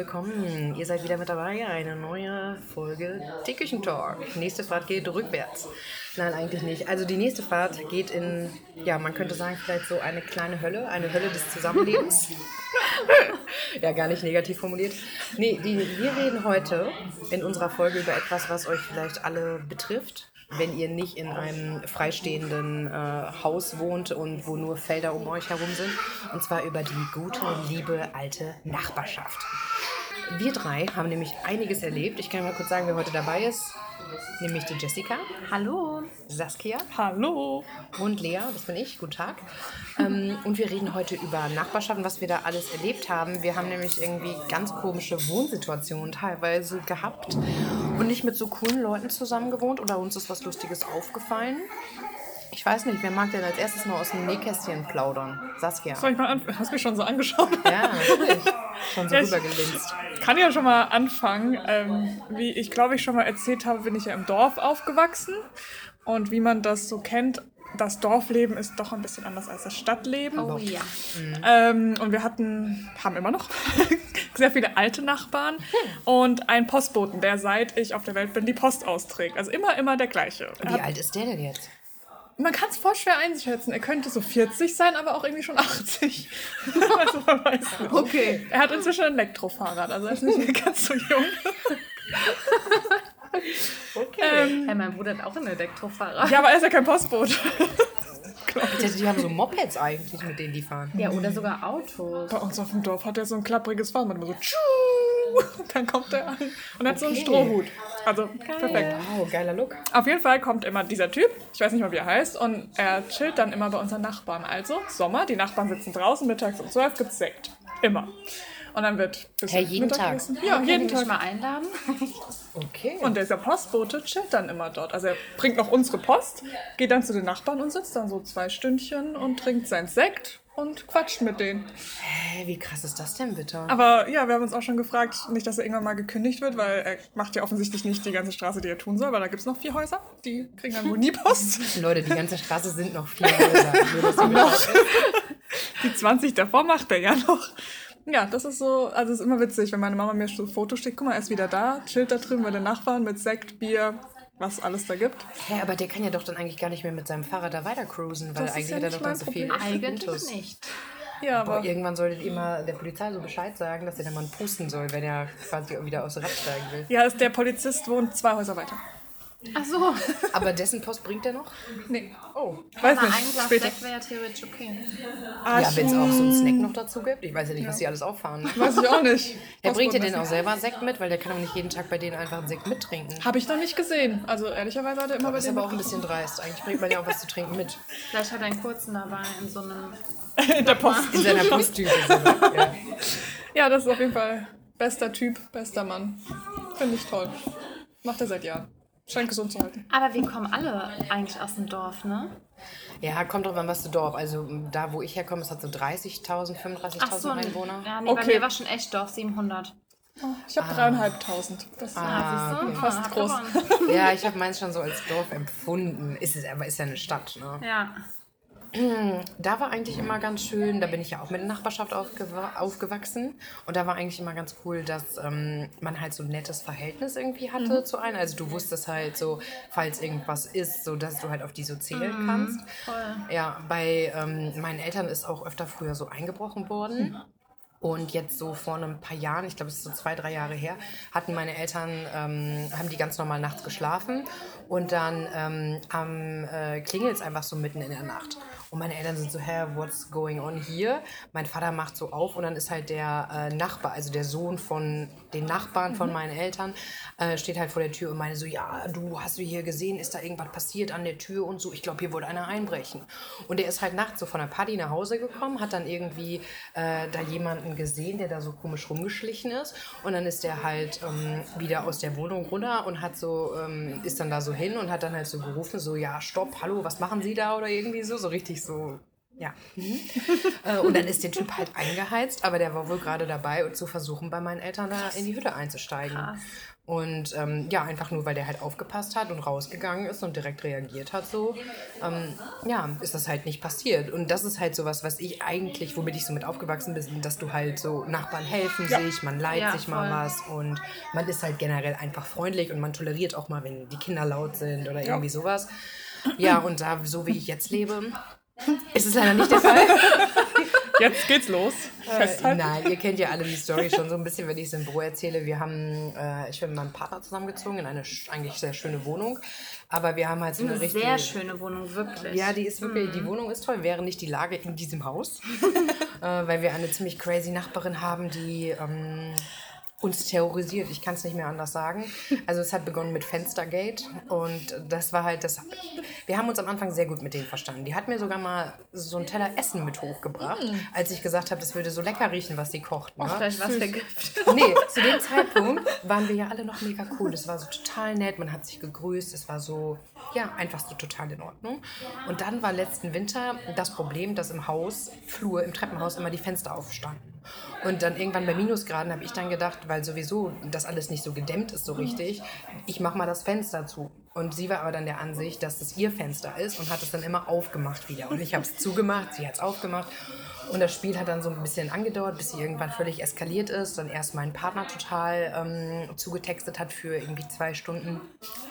willkommen. Ihr seid wieder mit dabei. Eine neue Folge Teeküchen Talk. Nächste Fahrt geht rückwärts. Nein, eigentlich nicht. Also die nächste Fahrt geht in, ja, man könnte sagen, vielleicht so eine kleine Hölle, eine Hölle des Zusammenlebens. ja, gar nicht negativ formuliert. Nee, die, wir reden heute in unserer Folge über etwas, was euch vielleicht alle betrifft wenn ihr nicht in einem freistehenden äh, Haus wohnt und wo nur Felder um euch herum sind. Und zwar über die gute, liebe, alte Nachbarschaft. Wir drei haben nämlich einiges erlebt. Ich kann mal kurz sagen, wer heute dabei ist. Nämlich die Jessica. Hallo. Saskia. Hallo. Und Lea, das bin ich. Guten Tag. Ähm, und wir reden heute über Nachbarschaften, was wir da alles erlebt haben. Wir haben nämlich irgendwie ganz komische Wohnsituationen teilweise gehabt und nicht mit so coolen Leuten zusammen gewohnt oder uns ist was Lustiges aufgefallen. Ich weiß nicht, wer mag denn als erstes mal aus dem Nähkästchen plaudern? Saskia. Soll ich mal anfangen? Hast du mich schon so angeschaut? Ja, natürlich. Schon so Ja, rübergelinst. Ich kann ja schon mal anfangen. Ähm, wie ich glaube ich schon mal erzählt habe, bin ich ja im Dorf aufgewachsen. Und wie man das so kennt, das Dorfleben ist doch ein bisschen anders als das Stadtleben. Oh ja. Ähm, und wir hatten, haben immer noch sehr viele alte Nachbarn und einen Postboten, der seit ich auf der Welt bin die Post austrägt. Also immer, immer der gleiche. Wie hat, alt ist der denn jetzt? Man kann es voll schwer einschätzen. Er könnte so 40 sein, aber auch irgendwie schon 80. also man weiß nicht. Okay. Er hat inzwischen ein Elektrofahrrad, also er ist nicht mehr ganz so jung. Okay. Ähm, Hey, mein Bruder hat auch einen Elektrofahrrad. ja, aber er ist ja kein Postbote. Ich dachte, die haben so Mopeds eigentlich, mit denen die fahren. Ja, oder sogar Autos. Bei uns auf dem Dorf hat er so ein klappriges Fahrrad, immer so tschuh, und dann kommt er an und hat so einen Okay. Strohhut. Also perfekt. Wow, geiler Look. Auf jeden Fall kommt immer dieser Typ, ich weiß nicht mal, wie er heißt, und er chillt dann immer bei unseren Nachbarn. Also, Sommer, die Nachbarn sitzen draußen, mittags um 12 gibt's Sekt. Immer. Und dann wird bis Hey, jeden Tag? Ja, jeden Tag. mal einladen? Okay. Und dieser Postbote chillt dann immer dort. Also er bringt noch unsere Post, geht dann zu den Nachbarn und sitzt dann so zwei Stündchen und trinkt sein Sekt und quatscht mit denen. Hä, wie krass ist das denn bitte? Aber ja, wir haben uns auch schon gefragt, nicht, dass er irgendwann mal gekündigt wird, weil er macht ja offensichtlich nicht die ganze Straße, die er tun soll, weil da gibt es noch vier Häuser, die kriegen dann wohl nie Post. Leute, die ganze Straße sind noch vier Häuser. Wisst. Die 20 davor macht er ja noch. Ja, das ist so, also es ist immer witzig, wenn meine Mama mir so Fotos schickt, guck mal, er ist wieder da, chillt da drüben bei den Nachbarn mit Sekt, Bier, was alles da gibt. Hä, aber der kann ja doch dann eigentlich gar nicht mehr mit seinem Fahrrad da weiter cruisen, weil Das ist eigentlich ja hat er doch dann so viel Problem. Eigentlich Intus. nicht. Ja, Boah, aber irgendwann solltet ihr mal der Polizei so Bescheid sagen, dass er den Mann pusten soll, wenn er quasi wieder aufs Rad steigen will. ja, ist der Polizist wohnt zwei Häuser weiter. Ach so. Aber dessen Post bringt er noch? Nee, Oh. weiß Aber ein nicht, Glas später. Sekt wäre ja theoretisch okay. Ah, Ja, wenn es auch so einen Snack noch dazu gibt. Ich weiß ja nicht, was die alles auffahren. Weiß ich auch nicht. Er bringt dir Postboten denn auch selber Sekt mit, weil der kann doch nicht jeden Tag bei denen einfach einen Sekt mittrinken. nicht. Habe ich noch nicht gesehen. Also ehrlicherweise hat er immer bei Das ist denen aber auch ein bisschen dreist. Eigentlich bringt man ja auch was zu trinken mit. Vielleicht hat er einen kurzen dabei in so einem. in der Post. In seiner Posttüte. Ja. Ja, das ist auf jeden Fall bester Typ, bester Mann. Finde ich toll. Macht er seit Jahren. Scheint gesund zu halten. Aber wir kommen alle eigentlich aus dem Dorf, ne? ja, kommt drauf an, was du Dorf. Also da, wo ich herkomme, es hat so 30.000, 35.000 Ach so. Einwohner. Ja, nee, bei Okay. mir war schon echt Dorf 700. Ich habe dreieinhalbtausend. Das Ah, siehst du? okay. Fast hab groß. Ja, ich habe meins schon so als Dorf empfunden. Ist es aber ist ja eine Stadt, ne? Ja. Da war eigentlich immer ganz schön, da bin ich ja auch mit der Nachbarschaft aufgewa aufgewachsen und da war eigentlich immer ganz cool, dass ähm, man halt so ein nettes Verhältnis irgendwie hatte zu einem. Also du wusstest halt so, falls irgendwas ist, so dass du halt auf die so zählen kannst. Voll. Ja, bei ähm, meinen Eltern ist auch öfter früher so eingebrochen worden. Und jetzt so vor ein paar Jahren, ich glaube, es ist so zwei, drei Jahre her, hatten meine Eltern, ähm, haben die ganz normal nachts geschlafen und dann ähm, am äh, klingelt es einfach so mitten in der Nacht. Und meine Eltern sind so, hä, what's going on here? Mein Vater macht so auf und dann ist halt der äh, Nachbar, also der Sohn von den Nachbarn von meinen Eltern, äh, steht halt vor der Tür und meine so, ja, du hast du hier gesehen, ist da irgendwas passiert an der Tür und so, ich glaube, hier wollte einer einbrechen. Und der ist halt nachts so von der Party nach Hause gekommen, hat dann irgendwie äh, da jemanden gesehen, der da so komisch rumgeschlichen ist und dann ist der halt ähm, wieder aus der Wohnung runter und hat so, ähm, ist dann da so hin und hat dann halt so gerufen, so, ja, stopp, hallo, was machen Sie da oder irgendwie so, so richtig so Ja. Mhm. Äh, und dann ist der Typ halt eingeheizt, aber der war wohl gerade dabei, zu versuchen, bei meinen Eltern da in die Hütte einzusteigen. Krass. Und ähm, ja, einfach nur, weil der halt aufgepasst hat und rausgegangen ist und direkt reagiert hat, so, ähm, ja, ist das halt nicht passiert. Und das ist halt sowas, was ich eigentlich, womit ich so mit aufgewachsen bin, dass du halt so Nachbarn helfen sich, man leiht Ja, sich mal voll. was und man ist halt generell einfach freundlich und man toleriert auch mal, wenn die Kinder laut sind oder irgendwie sowas. Ja, und da, so wie ich jetzt lebe, ist es leider nicht der Fall. Jetzt geht's los. Festhalten. Nein, ihr kennt ja alle die Story schon so ein bisschen, wenn ich es im Büro erzähle. Wir haben, äh, ich bin mit meinem Partner zusammengezogen in eine eigentlich sehr schöne Wohnung. Aber wir haben halt so eine, Eine richtige. sehr schöne Wohnung, wirklich. Ja, die ist wirklich, die Wohnung ist toll, wäre nicht die Lage in diesem Haus. äh, weil wir eine ziemlich crazy Nachbarin haben, die ähm, uns terrorisiert. Ich kann es nicht mehr anders sagen. Also es hat begonnen mit Fenstergate und das war halt das. Wir haben uns am Anfang sehr gut mit denen verstanden. Die hat mir sogar mal so einen Teller Essen mit hochgebracht, als ich gesagt habe, das würde so lecker riechen, was sie kocht. Ne? Vielleicht was für Gift. Nee, zu dem Zeitpunkt waren wir ja alle noch mega cool. Es war so total nett, man hat sich gegrüßt, es war so, ja, einfach so total in Ordnung. Und dann war letzten Winter das Problem, dass im Haus, Flur, im Treppenhaus immer die Fenster aufstanden. Und dann irgendwann bei Minusgraden habe ich dann gedacht, weil sowieso das alles nicht so gedämmt ist so richtig, ich mache mal das Fenster zu. Und sie war aber dann der Ansicht, dass das ihr Fenster ist und hat es dann immer aufgemacht wieder. Und ich habe es zugemacht, sie hat es aufgemacht. Und das Spiel hat dann so ein bisschen angedauert, bis sie irgendwann völlig eskaliert ist. Dann erst meinen Partner total ähm, zugetextet hat für irgendwie zwei Stunden.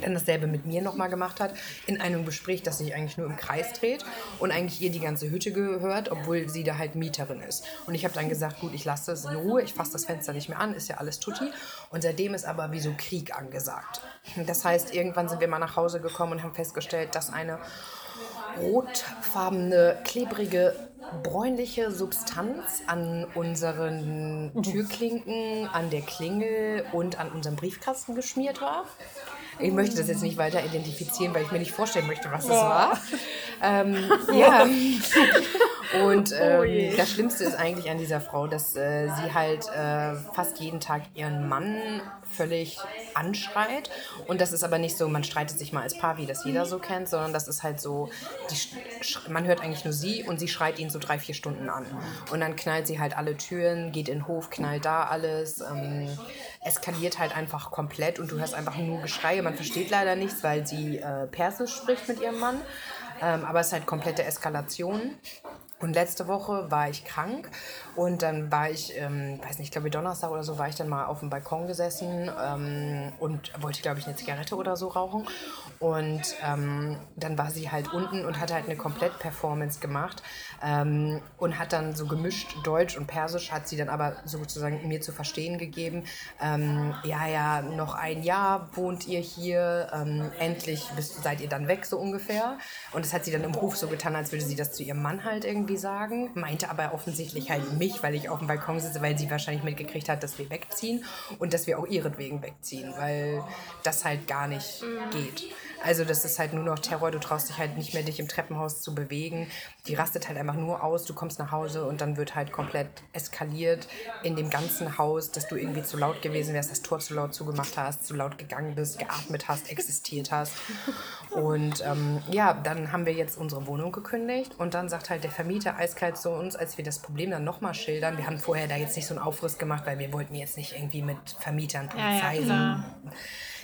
Dann dasselbe mit mir nochmal gemacht hat. In einem Gespräch, das sich eigentlich nur im Kreis dreht. Und eigentlich ihr die ganze Hütte gehört, obwohl sie da halt Mieterin ist. Und ich habe dann gesagt, gut, ich lasse es in Ruhe. Ich fasse das Fenster nicht mehr an. Ist ja alles tutti. Und seitdem ist aber wie so Krieg angesagt. Das heißt, irgendwann sind wir mal nach Hause gekommen und haben festgestellt, dass eine rotfarbene, klebrige, bräunliche Substanz an unseren Türklinken, an der Klingel und an unserem Briefkasten geschmiert war. Ich möchte das jetzt nicht weiter identifizieren, weil ich mir nicht vorstellen möchte, was es war. Ähm, ja. Und ähm, das Schlimmste ist eigentlich an dieser Frau, dass äh, sie halt äh, fast jeden Tag ihren Mann völlig anschreit. Und das ist aber nicht so, man streitet sich mal als Paar, wie das jeder so kennt, sondern das ist halt so, die, man hört eigentlich nur sie und sie schreit ihn so drei, vier Stunden an. Und dann knallt sie halt alle Türen, geht in den Hof, knallt da alles, ähm, eskaliert halt einfach komplett und du hörst einfach nur Geschreie. Man versteht leider nichts, weil sie äh, Persisch spricht mit ihrem Mann. Ähm, aber es ist halt komplette Eskalation. Und letzte Woche war ich krank und dann war ich, ähm, weiß nicht, ich glaube Donnerstag oder so, war ich dann mal auf dem Balkon gesessen ähm, und wollte, glaube ich, eine Zigarette oder so rauchen. Und ähm, dann war sie halt unten und hat halt eine Komplett-Performance gemacht ähm, und hat dann so gemischt Deutsch und Persisch, hat sie dann aber sozusagen mir zu verstehen gegeben, ähm, ja, ja, noch ein Jahr wohnt ihr hier, ähm, endlich bist, seid ihr dann weg, so ungefähr. Und das hat sie dann im Hof so getan, als würde sie das zu ihrem Mann halt irgendwie sagen, meinte aber offensichtlich halt mich, weil ich auf dem Balkon sitze, weil sie wahrscheinlich mitgekriegt hat, dass wir wegziehen und dass wir auch ihretwegen wegziehen, weil das halt gar nicht geht. Also das ist halt nur noch Terror, du traust dich halt nicht mehr, dich im Treppenhaus zu bewegen. Die rastet halt einfach nur aus, du kommst nach Hause und dann wird halt komplett eskaliert in dem ganzen Haus, dass du irgendwie zu laut gewesen wärst, das Tor zu laut zugemacht hast, zu laut gegangen bist, geatmet hast, existiert hast. Und ähm, ja, dann haben wir jetzt unsere Wohnung gekündigt und dann sagt halt der Vermieter eiskalt zu uns, als wir das Problem dann nochmal schildern. Wir haben vorher da jetzt nicht so einen Aufriss gemacht, weil wir wollten jetzt nicht irgendwie mit Vermietern, Ja, ja, Polizei, klar.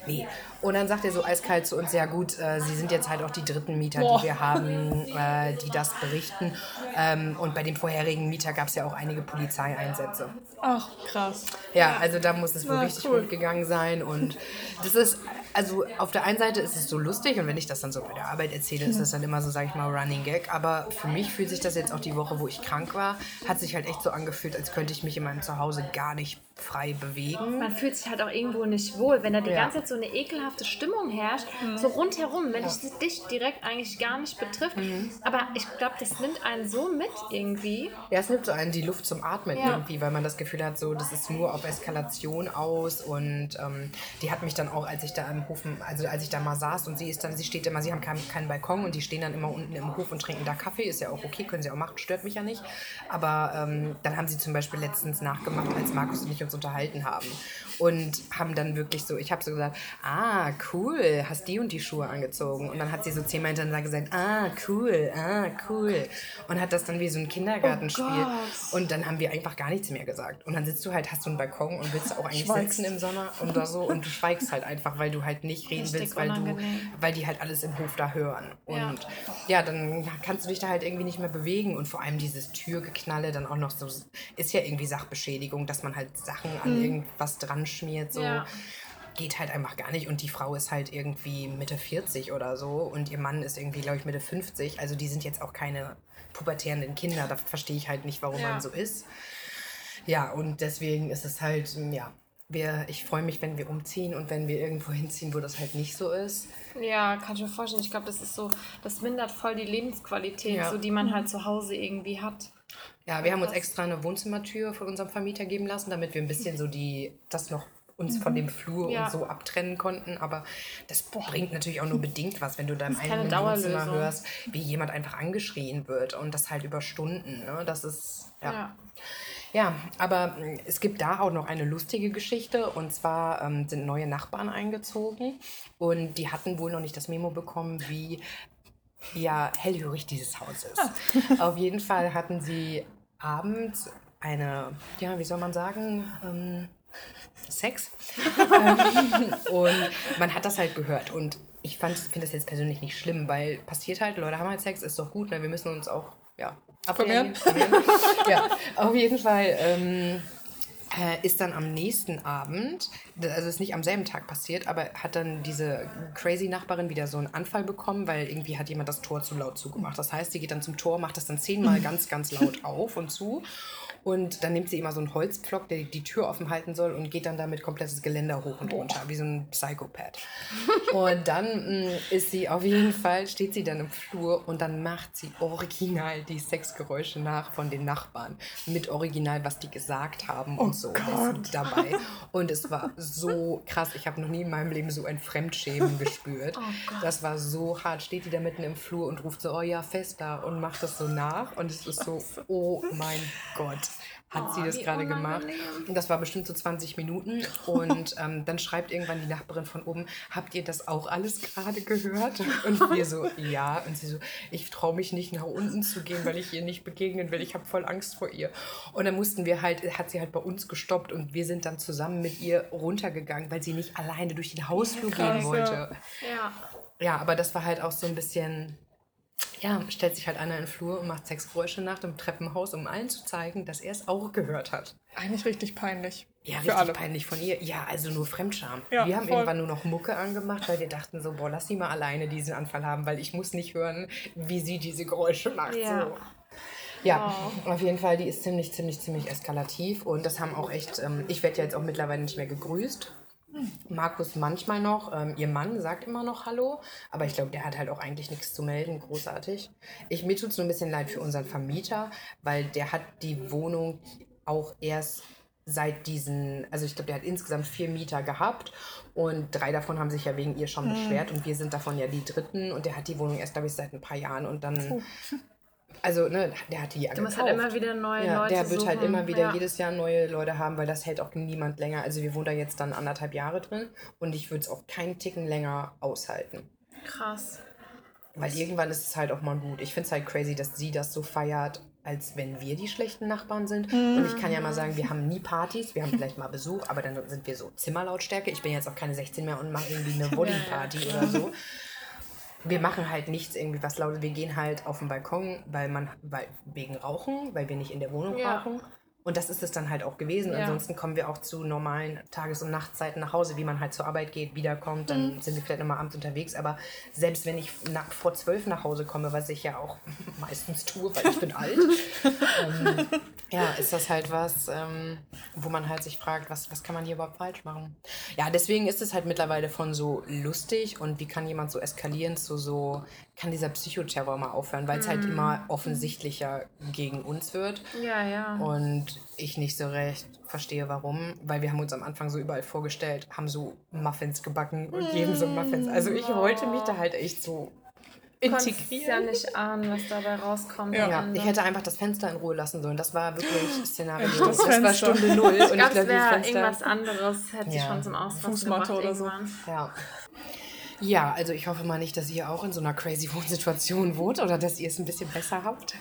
Nee. Und dann sagt er so eiskalt zu uns, ja gut, äh, Sie sind jetzt halt auch die dritten Mieter, Boah. die wir haben, äh, die das berichten. Ähm, und bei dem vorherigen Mieter gab es ja auch einige Polizeieinsätze. Ach, krass. Ja, also da muss es wohl Na, richtig cool. gut gegangen sein. Und das ist, also auf der einen Seite ist es so lustig und wenn ich das dann so bei der Arbeit erzähle, ist das dann immer so, sage ich mal, Running Gag. Aber für mich fühlt sich das jetzt auch die Woche, wo ich krank war, hat sich halt echt so angefühlt, als könnte ich mich in meinem Zuhause gar nicht frei bewegen. Man fühlt sich halt auch irgendwo nicht wohl, wenn da die Ja. ganze Zeit so eine ekelhafte Stimmung herrscht, so rundherum, wenn es dich direkt eigentlich gar nicht betrifft. Aber ich glaube, das nimmt einen so mit irgendwie. Ja, es nimmt so einen die Luft zum Atmen Ja. irgendwie, weil man das Gefühl hat, so das ist nur auf Eskalation aus und ähm, die hat mich dann auch, als ich da im Hof, also als ich da mal saß und sie ist dann, sie steht immer, sie haben keinen, keinen Balkon und die stehen dann immer unten im Hof und trinken da Kaffee, ist ja auch okay, können sie auch machen, stört mich ja nicht. Aber ähm, dann haben sie zum Beispiel letztens nachgemacht, als Markus und ich uns unterhalten haben. Und haben dann wirklich so, ich habe so gesagt, ah, cool, hast die und die Schuhe angezogen. Und dann hat sie so zehnmal hintereinander gesagt, ah, cool, ah, cool. Und hat das dann wie so ein Kindergartenspiel. Oh und dann haben wir einfach gar nichts mehr gesagt. Und dann sitzt du halt, hast du einen Balkon und willst auch eigentlich Schweigst. sitzen im Sommer oder so. Und du schweigst halt einfach, weil du halt nicht reden Richtig willst, weil, du, weil die halt alles im Hof da hören. Und Ja. ja. dann kannst du dich da halt irgendwie nicht mehr bewegen. Und vor allem dieses Türgeknalle dann auch noch so, ist ja irgendwie Sachbeschädigung, dass man halt Sachen an irgendwas dran schmiert. So. Ja. Geht halt einfach gar nicht. Und die Frau ist halt irgendwie Mitte 40 oder so. Und ihr Mann ist irgendwie, glaube ich, Mitte 50. Also die sind jetzt auch keine pubertierenden Kinder. Da verstehe ich halt nicht, warum Ja. man so ist. Ja, und deswegen ist es halt, mm, ja, wir, ich freue mich, wenn wir umziehen und wenn wir irgendwo hinziehen, wo das halt nicht so ist. Ja, kann ich mir vorstellen. Ich glaube, das ist so, das mindert voll die Lebensqualität, Ja. so die man halt zu Hause irgendwie hat. Ja, wir haben uns extra eine Wohnzimmertür von unserem Vermieter geben lassen, damit wir ein bisschen so die, das noch uns von dem Flur Ja. und so abtrennen konnten. Aber das bringt natürlich auch nur bedingt was, wenn du keine eigenen Wohnzimmer hörst, wie jemand einfach angeschrien wird und das halt über Stunden. Ne? Das ist, ja. Ja. Ja, aber mh, es gibt da auch noch eine lustige Geschichte. Und zwar ähm, sind neue Nachbarn eingezogen und die hatten wohl noch nicht das Memo bekommen, wie ja, hellhörig dieses Haus ist. Auf jeden Fall hatten sie abends eine, ja, wie soll man sagen, ähm, Sex. ähm, und man hat das halt gehört. Und ich finde das jetzt persönlich nicht schlimm, weil passiert halt, Leute haben halt Sex, ist doch gut, ne? wir müssen uns auch, ja, abwehren. ja, auf jeden Fall. Ähm, äh, ist dann am nächsten Abend, also ist nicht am selben Tag passiert, aber hat dann diese crazy Nachbarin wieder so einen Anfall bekommen, weil irgendwie hat jemand das Tor zu laut zugemacht. Das heißt, sie geht dann zum Tor, macht das dann zehnmal ganz, ganz laut auf und zu. Und dann nimmt sie immer so einen Holzpflock, der die Tür offen halten soll und geht dann damit komplettes Geländer hoch und runter, wie so ein Psychopath. Und dann mh, ist sie auf jeden Fall, steht sie dann im Flur und dann macht sie original die Sexgeräusche nach von den Nachbarn. Mit original, was die gesagt haben und so. Und ist dabei. Und es war so krass. Ich habe noch nie in meinem Leben so ein Fremdschämen gespürt. Das war so hart. Steht die da mitten im Flur und ruft so, oh ja, Fester und macht das so nach. Und es ist so, oh mein Gott. Hat sie das gerade gemacht? Und das war bestimmt so 20 Minuten. Und ähm, dann schreibt irgendwann die Nachbarin von oben, habt ihr das auch alles gerade gehört? Und wir so, ja. Und sie so, ich traue mich nicht nach unten zu gehen, weil ich ihr nicht begegnen will. Ich habe voll Angst vor ihr. Und dann mussten wir halt, hat sie halt bei uns gestoppt und wir sind dann zusammen mit ihr runtergegangen, weil sie nicht alleine durch den Hausflur gehen wollte. Ja. Ja, aber das war halt auch so ein bisschen. Ja, stellt sich halt einer in den Flur und macht Sexgeräusche nach dem Treppenhaus, um allen zu zeigen, dass er es auch gehört hat. Eigentlich richtig peinlich. Ja, richtig alle. peinlich von ihr. Ja, also nur Fremdscham. Ja, wir haben voll. irgendwann nur noch Mucke angemacht, weil wir dachten so, boah, lass sie mal alleine diesen Anfall haben, weil ich muss nicht hören, wie sie diese Geräusche macht. Ja. So. Ja, auf jeden Fall, die ist ziemlich, ziemlich, ziemlich eskalativ und das haben auch echt, ähm, ich werde ja jetzt auch mittlerweile nicht mehr gegrüßt. Markus manchmal noch, ähm, ihr Mann sagt immer noch Hallo, aber ich glaube, der hat halt auch eigentlich nichts zu melden, großartig. Ich, mir tut es nur ein bisschen leid für unseren Vermieter, weil der hat die Wohnung auch erst seit diesen, also ich glaube, der hat insgesamt vier Mieter gehabt und drei davon haben sich ja wegen ihr schon beschwert und wir sind davon ja die dritten und der hat die Wohnung erst, glaube ich, seit ein paar Jahren und dann, also, ne, der hat die ja gekauft. halt immer wieder neue Ja, Leute der wird halt suchen. immer wieder ja. jedes Jahr neue Leute haben, weil das hält auch niemand länger. Also wir wohnen da jetzt dann anderthalb Jahre drin und ich würde es auch keinen Ticken länger aushalten. Krass. Weil irgendwann ist es halt auch mal gut. Ich finde es halt crazy, dass sie das so feiert, als wenn wir die schlechten Nachbarn sind. Und ich kann ja mal sagen, wir haben nie Partys, wir haben vielleicht mal Besuch, aber dann sind wir so Zimmerlautstärke. Ich bin jetzt auch keine 16 mehr und mache irgendwie eine Bodyparty oder so. Wir machen halt nichts irgendwie was laut. Wir gehen halt auf den Balkon, weil man, weil, wegen Rauchen, weil wir nicht in der Wohnung Ja. rauchen. Und das ist es dann halt auch gewesen. Ja. Ansonsten kommen wir auch zu normalen Tages- und Nachtzeiten nach Hause, wie man halt zur Arbeit geht, wiederkommt. Dann sind wir vielleicht nochmal abends unterwegs. Aber selbst wenn ich nach, vor zwölf nach Hause komme, was ich ja auch meistens tue, weil ich bin alt, ähm, ja, ist das halt was, ähm, wo man halt sich fragt, was, was kann man hier überhaupt falsch machen? Ja, deswegen ist es halt mittlerweile von so lustig und wie kann jemand so eskalieren zu so, kann dieser Psychoterror mal aufhören, weil es halt immer offensichtlicher gegen uns wird. Ja, ja. Und ich nicht so recht verstehe, warum. Weil wir haben uns am Anfang so überall vorgestellt, haben so Muffins gebacken und geben so Muffins. Also ich wollte mich da halt echt so integrieren. ja nicht ahnen, was dabei rauskommt. Ja, ja ich hätte einfach das Fenster in Ruhe lassen sollen. Das war wirklich Szenario. das, das war Stunde null. Ich glaube, es wäre irgendwas anderes, hätte ja. ich schon zum Ausrasten Fußmatte oder irgendwann. so. Ja. Ja, also ich hoffe mal nicht, dass ihr auch in so einer crazy Wohnsituation wohnt oder dass ihr es ein bisschen besser habt.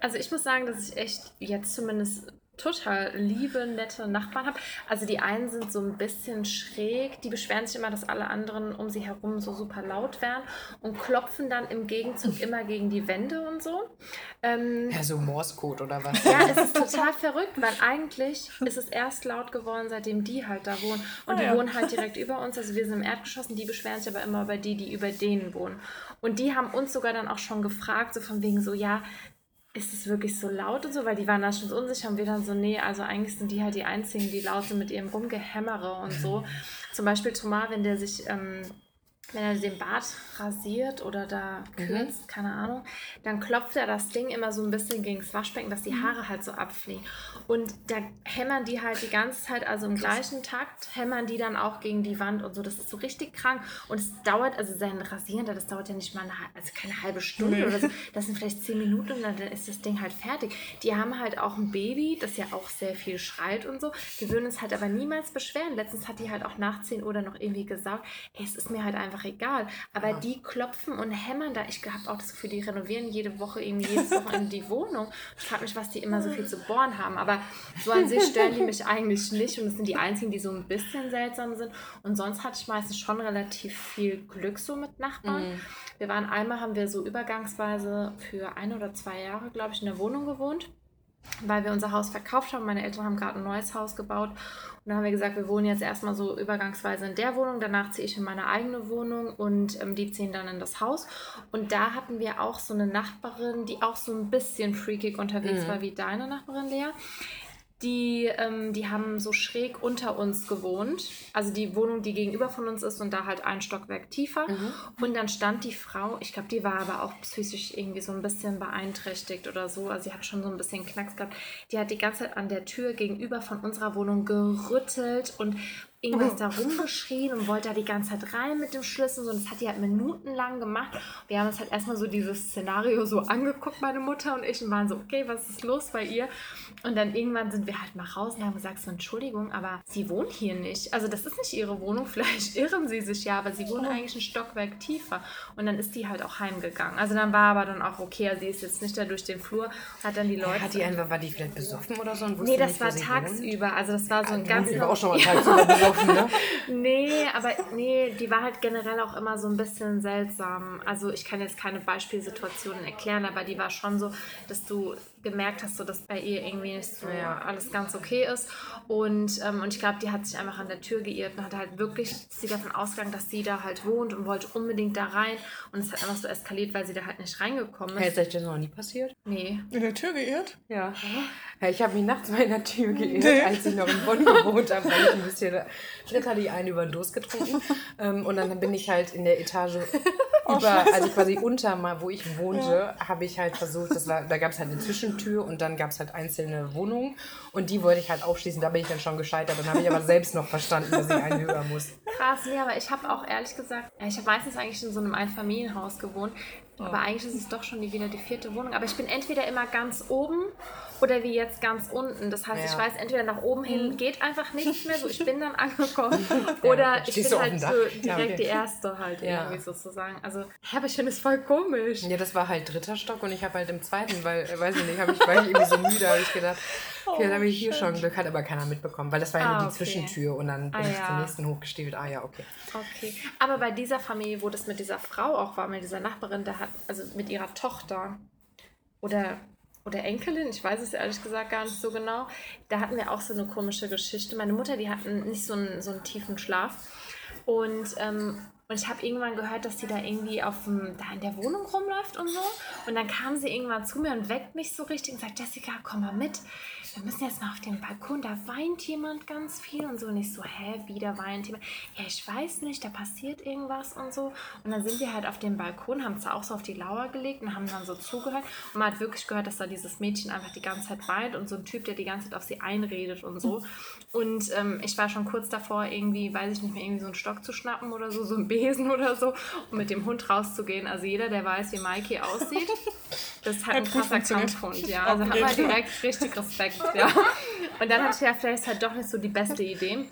Also ich muss sagen, dass ich echt jetzt zumindest total liebe, nette Nachbarn habe. Also die einen sind so ein bisschen schräg, die beschweren sich immer, dass alle anderen um sie herum so super laut werden und klopfen dann im Gegenzug immer gegen die Wände und so. Ähm, ja, so Morsecode oder was? Ja, es ist total verrückt, weil eigentlich ist es erst laut geworden, seitdem die halt da wohnen. Und oh, die ja. wohnen halt direkt über uns. Also wir sind im Erdgeschoss und die beschweren sich aber immer über die, die über denen wohnen. Und die haben uns sogar dann auch schon gefragt, so von wegen so, ja, ist es wirklich so laut und so, weil die waren da schon so unsicher und wir dann so, nee, also eigentlich sind die halt die Einzigen, die laut sind mit ihrem Rumgehämmere und so. Zum Beispiel Thomas, wenn der sich ähm, wenn er den Bart rasiert oder da mhm. kürzt, mhm. keine Ahnung, dann klopft er das Ding immer so ein bisschen gegen das Waschbecken, dass die mhm. Haare halt so abfliegen. Und da hämmern die halt die ganze Zeit, also im gleichen Takt, hämmern die dann auch gegen die Wand und so. Das ist so richtig krank. Und es dauert, also sein Rasieren, das dauert ja nicht mal eine, also keine halbe Stunde nee. oder so. Das sind vielleicht zehn Minuten und dann ist das Ding halt fertig. Die haben halt auch ein Baby, das ja auch sehr viel schreit und so. Die würden es halt aber niemals beschweren. Letztens hat die halt auch nach 10 Uhr dann noch irgendwie gesagt, ey, es ist mir halt einfach einfach egal. Aber ja. die klopfen und hämmern da. Ich habe auch das Gefühl, die renovieren jede Woche irgendwie jedes Wochenende die Wohnung. Ich frage mich, was die immer so viel zu bohren haben. Aber so an sich stören die mich eigentlich nicht. Und es sind die einzigen, die so ein bisschen seltsam sind. Und sonst hatte ich meistens schon relativ viel Glück so mit Nachbarn. Mhm. Wir waren einmal, haben wir so übergangsweise für ein oder zwei Jahre, glaube ich, in der Wohnung gewohnt weil wir unser Haus verkauft haben. Meine Eltern haben gerade ein neues Haus gebaut. Und dann haben wir gesagt, wir wohnen jetzt erstmal so übergangsweise in der Wohnung. Danach ziehe ich in meine eigene Wohnung und ähm, die ziehen dann in das Haus. Und da hatten wir auch so eine Nachbarin, die auch so ein bisschen freakig unterwegs mhm. war wie deine Nachbarin Lea die, ähm, die haben so schräg unter uns gewohnt. Also die Wohnung, die gegenüber von uns ist und da halt ein Stockwerk tiefer. Mhm. Und dann stand die Frau, ich glaube, die war aber auch psychisch irgendwie so ein bisschen beeinträchtigt oder so. Also sie hat schon so ein bisschen Knacks gehabt. Die hat die ganze Zeit an der Tür gegenüber von unserer Wohnung gerüttelt und irgendwas da rumgeschrien und wollte da die ganze Zeit rein mit dem Schlüssel. Und das hat die halt minutenlang gemacht. Wir haben uns halt erstmal so dieses Szenario so angeguckt, meine Mutter und ich, und waren so, okay, was ist los bei ihr? Und dann irgendwann sind wir halt mal raus und haben gesagt, so Entschuldigung, aber sie wohnt hier nicht. Also das ist nicht ihre Wohnung, vielleicht irren sie sich ja, aber sie wohnt oh. eigentlich ein Stockwerk tiefer. Und dann ist die halt auch heimgegangen. Also dann war aber dann auch okay, sie ist jetzt nicht da durch den Flur, hat dann die Leute... Ja, hat die einfach, war die vielleicht besoffen oder so? Und nee, das nicht, war tagsüber. Also das war so ein ja, ganz... Auch schon mal tagsüber besoffen gelaufen, ne? nee, aber nee, die war halt generell auch immer so ein bisschen seltsam. Also ich kann jetzt keine Beispielsituationen erklären, aber die war schon so, dass du gemerkt hast, so, dass bei ihr irgendwie nicht so ja. alles ganz okay ist. Und, ähm, und ich glaube, die hat sich einfach an der Tür geirrt und hat halt wirklich sie davon ausgegangen, dass sie da halt wohnt und wollte unbedingt da rein. Und es hat einfach so eskaliert, weil sie da halt nicht reingekommen ist. Hey, ist euch das noch nie passiert? Nee. In der Tür geirrt? Ja. ja ich habe mich nachts mal in der Tür geirrt, nee. als ich noch in Bonn gewohnt habe, weil ich ein bisschen Schritt hatte ich einen über den Durst getrunken. ähm, und dann bin ich halt in der Etage oh, über, oh, also quasi unter mal, wo ich wohnte, ja. habe ich halt versucht, das war, da gab es halt eine Zwischen Tür und dann gab es halt einzelne Wohnungen und die wollte ich halt aufschließen. Da bin ich dann schon gescheitert. Dann habe ich aber selbst noch verstanden, dass ich einen höher muss. Krass, nee, aber ich habe auch ehrlich gesagt, ich habe meistens eigentlich in so einem Einfamilienhaus gewohnt. Aber eigentlich ist es doch schon wieder die vierte Wohnung. Aber ich bin entweder immer ganz oben oder wie jetzt ganz unten. Das heißt, ja. ich weiß, entweder nach oben hin mhm. geht einfach nichts mehr, so ich bin dann angekommen. oder ja, ich bin halt so direkt ja, okay. die erste halt irgendwie sozusagen. Also, aber ich finde es voll komisch. Ja, das war halt dritter Stock und ich habe halt im zweiten, weil, äh, weiß ich nicht, habe ich, war ich irgendwie so müde, habe ich gedacht, okay, oh, dann habe ich hier schon Glück, hat aber keiner mitbekommen, weil das war ja ah, nur die okay. Zwischentür und dann bin ah, ich zum nächsten hochgestiefelt. Ah ja, okay. Okay. Aber bei dieser Familie, wo das mit dieser Frau auch war, mit dieser Nachbarin, da hat, also mit ihrer Tochter oder oder Enkelin, ich weiß es ehrlich gesagt gar nicht so genau. Da hatten wir auch so eine komische Geschichte. Meine Mutter, die hatten nicht so einen, so einen tiefen Schlaf. Und, ähm, und ich habe irgendwann gehört, dass sie da irgendwie auf dem, da in der Wohnung rumläuft und so. Und dann kam sie irgendwann zu mir und weckt mich so richtig und sagt, Jessica, komm mal mit wir müssen jetzt mal auf den Balkon, da weint jemand ganz viel und so. Und ich so, hä, wieder weint jemand? Ja, ich weiß nicht, da passiert irgendwas und so. Und dann sind wir halt auf dem Balkon, haben es auch so auf die Lauer gelegt und haben dann so zugehört. Und man hat wirklich gehört, dass da dieses Mädchen einfach die ganze Zeit weint und so ein Typ, der die ganze Zeit auf sie einredet und so. Und ähm, ich war schon kurz davor, irgendwie, weiß ich nicht mehr, irgendwie so einen Stock zu schnappen oder so, so ein Besen oder so, um mit dem Hund rauszugehen. Also jeder, der weiß, wie Mikey aussieht, das ist halt ein krasser Kampfhund, ja. Also haben wir direkt richtig Respekt, ja. Und dann hatte ich ja vielleicht halt doch nicht so die beste Idee.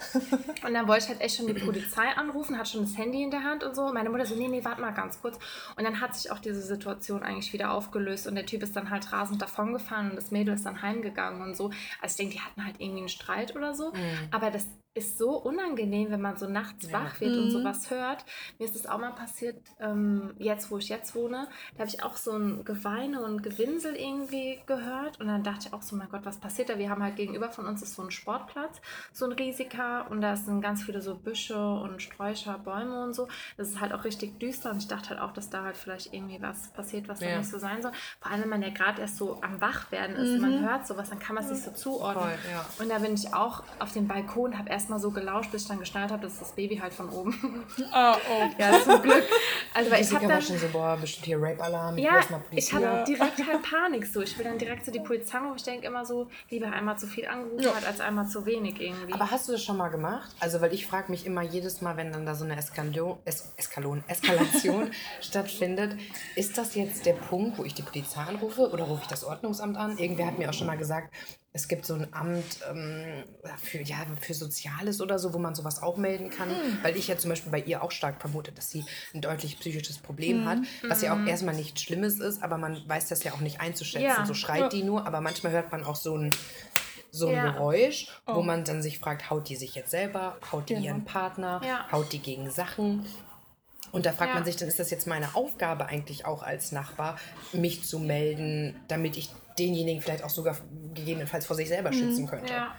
Und dann wollte ich halt echt schon die Polizei anrufen, hat schon das Handy in der Hand und so. Meine Mutter so, nee, nee, warte mal ganz kurz. Und dann hat sich auch diese Situation eigentlich wieder aufgelöst und der Typ ist dann halt rasend davongefahren und das Mädel ist dann heimgegangen und so. Also ich denke, die hatten halt irgendwie einen Streit oder so. Mhm. Aber das ist so unangenehm, wenn man so nachts ja. wach wird mhm. und sowas hört. Mir ist das auch mal passiert, ähm, jetzt wo ich jetzt wohne. Da habe ich auch so ein Geweine und Gewinsel irgendwie gehört. Und dann dachte ich auch so, mein Gott, was passiert da? Wir haben halt gegenüber von uns ist so ein Sportplatz, so ein riesiger. Und da sind ganz viele so Büsche und Sträucher, Bäume und so. Das ist halt auch richtig düster. Und ich dachte halt auch, dass da halt vielleicht irgendwie was passiert, was ja. da nicht so sein soll. Vor allem, wenn man ja gerade erst so am Wachwerden ist, mhm. man hört sowas, dann kann man es sich so zuordnen. Voll, ja. Und da bin ich auch auf dem Balkon, habe erst erstmal so gelauscht, bis ich dann geschnallt habe, dass das Baby halt von oben. Oh, oh. Ja, zum Glück. Also, weil ich habe dann... schon so, boah, bestimmt hier Rape-Alarm. Ja, ich habe direkt halt Panik so. Ich will dann direkt so die Polizei rufen. Ich denke immer so, lieber einmal zu viel angerufen ja. hat, als einmal zu wenig irgendwie. Aber hast du das schon mal gemacht? Also, weil ich frage mich immer jedes Mal, wenn dann da so eine Eskalation, es Eskalon, Eskalation stattfindet, ist das jetzt der Punkt, wo ich die Polizei anrufe oder rufe ich das Ordnungsamt an? Irgendwer hat mir auch schon mal gesagt, es gibt so ein Amt ähm, für, ja, für Soziales oder so, wo man sowas auch melden kann. Mhm. Weil ich ja zum Beispiel bei ihr auch stark vermute, dass sie ein deutlich psychisches Problem mhm. hat. Was ja auch hm. erstmal nichts Schlimmes ist, aber man weiß das ja auch nicht einzuschätzen. Ja. So schreit ja. die nur, aber manchmal hört man auch so ein, so ein ja. Geräusch, oh. wo man dann sich fragt, haut die sich jetzt selber, haut die genau. ihren Partner, haut die gegen Sachen. Und da fragt man sich, dann ist das jetzt meine Aufgabe eigentlich auch als Nachbar, mich zu melden, damit ich denjenigen vielleicht auch sogar gegebenenfalls vor sich selber schützen mhm. könnte. Ja.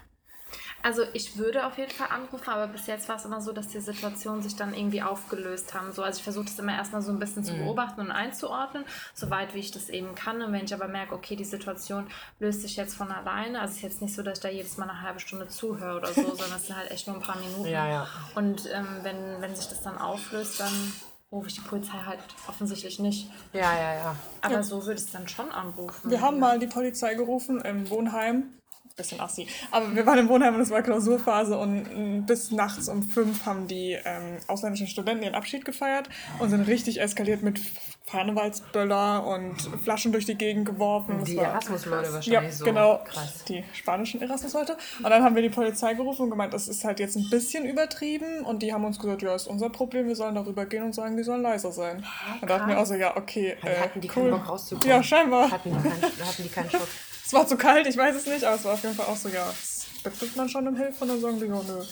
Also ich würde auf jeden Fall anrufen, aber bis jetzt war es immer so, dass die Situationen sich dann irgendwie aufgelöst haben. So, also ich versuche das immer erstmal so ein bisschen zu mhm. beobachten und einzuordnen, soweit wie ich das eben kann. Und wenn ich aber merke, okay, die Situation löst sich jetzt von alleine, also es ist jetzt nicht so, dass ich da jedes Mal eine halbe Stunde zuhöre oder so, sondern es sind halt echt nur ein paar Minuten. Ja, ja. Und ähm, wenn, wenn sich das dann auflöst, dann rufe ich die Polizei halt offensichtlich nicht. Ja, ja, ja. Aber ja. so würde ich es dann schon anrufen. Wir haben mal die Polizei gerufen im Wohnheim bisschen assi. Aber wir waren im Wohnheim und es war Klausurphase und mm, bis nachts um fünf haben die ähm, ausländischen Studenten ihren Abschied gefeiert und sind richtig eskaliert mit Karnevalsböller und Flaschen durch die Gegend geworfen. Die Erasmus-Leute wahrscheinlich ja, so. genau. Krass. Die spanischen Erasmus-Leute. Und dann haben wir die Polizei gerufen und gemeint, das ist halt jetzt ein bisschen übertrieben und die haben uns gesagt, ja, ist unser Problem, wir sollen darüber gehen und sagen, die sollen leiser sein. Ja, und da dachten wir auch so, ja, okay, äh, hatten die cool. keinen Bock rauszukommen? Ja, scheinbar. Hatten die, keinen, hatten die keinen Schutz? Es war zu kalt, ich weiß es nicht, aber es war auf jeden Fall auch so, ja, das betrifft man schon im Hilfe und dann sagen die, ja, nö,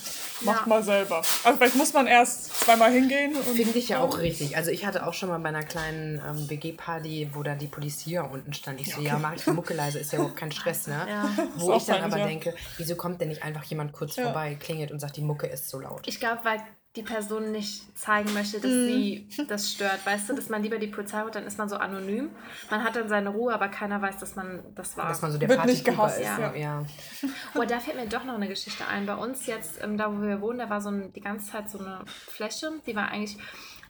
macht ja. mal selber. Also vielleicht muss man erst zweimal hingehen. Finde ich ja auch richtig. Also ich hatte auch schon mal bei einer kleinen ähm, WG-Party, wo da die Polizei unten stand. Ich so, ja, okay. ja mach ich Mucke leise, ist ja überhaupt kein Stress, ne? Ja. Wo ich dann aber ja. denke, wieso kommt denn nicht einfach jemand kurz vorbei, klingelt und sagt, die Mucke ist so laut? Ich glaube, weil die Person nicht zeigen möchte, dass mm. sie das stört. Weißt du, dass man lieber die Polizei holt, dann ist man so anonym. Man hat dann seine Ruhe, aber keiner weiß, dass man das war. Dass man so der Wird nicht gehasst. Ist. Ja. ja. Oh, da fällt mir doch noch eine Geschichte ein. Bei uns jetzt, ähm, da wo wir wohnen, da war so ein, die ganze Zeit so eine Fläche, die war eigentlich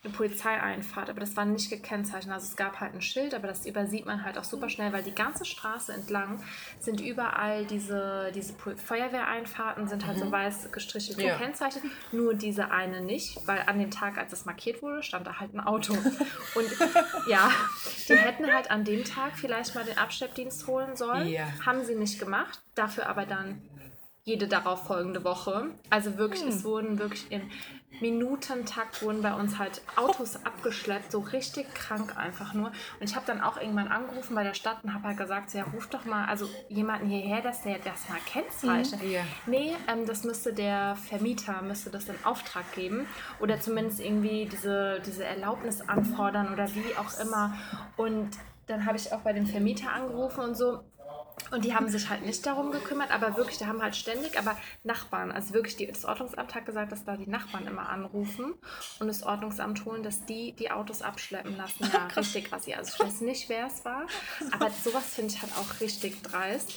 eine Polizeieinfahrt, aber das war nicht gekennzeichnet. Also es gab halt ein Schild, aber das übersieht man halt auch super schnell, weil die ganze Straße entlang sind überall diese, diese Feuerwehreinfahrten, sind halt mhm. so weiß gestrichelt ja. gekennzeichnet. Nur diese eine nicht, weil an dem Tag, als es markiert wurde, stand da halt ein Auto. Und ja, die hätten halt an dem Tag vielleicht mal den Abschleppdienst holen sollen. Yeah. Haben sie nicht gemacht, dafür aber dann jede darauf folgende Woche. Also wirklich, hm. es wurden wirklich in Minutentakt wurden bei uns halt Autos abgeschleppt, so richtig krank einfach nur. Und ich habe dann auch irgendwann angerufen bei der Stadt und habe halt gesagt, ja, ruf doch mal also jemanden hierher, dass der das mal kennzeichnet. Mhm, yeah. Nee, ähm, das müsste der Vermieter, müsste das in Auftrag geben oder zumindest irgendwie diese, diese Erlaubnis anfordern oder wie auch immer. Und dann habe ich auch bei dem Vermieter angerufen und so. Und die haben sich halt nicht darum gekümmert, aber wirklich, die haben halt ständig, aber Nachbarn, also wirklich, die, das Ordnungsamt hat gesagt, dass da die Nachbarn immer anrufen und das Ordnungsamt holen, dass die die Autos abschleppen lassen. Ja, richtig krass. Also ich weiß nicht, wer es war, aber sowas finde ich halt auch richtig dreist.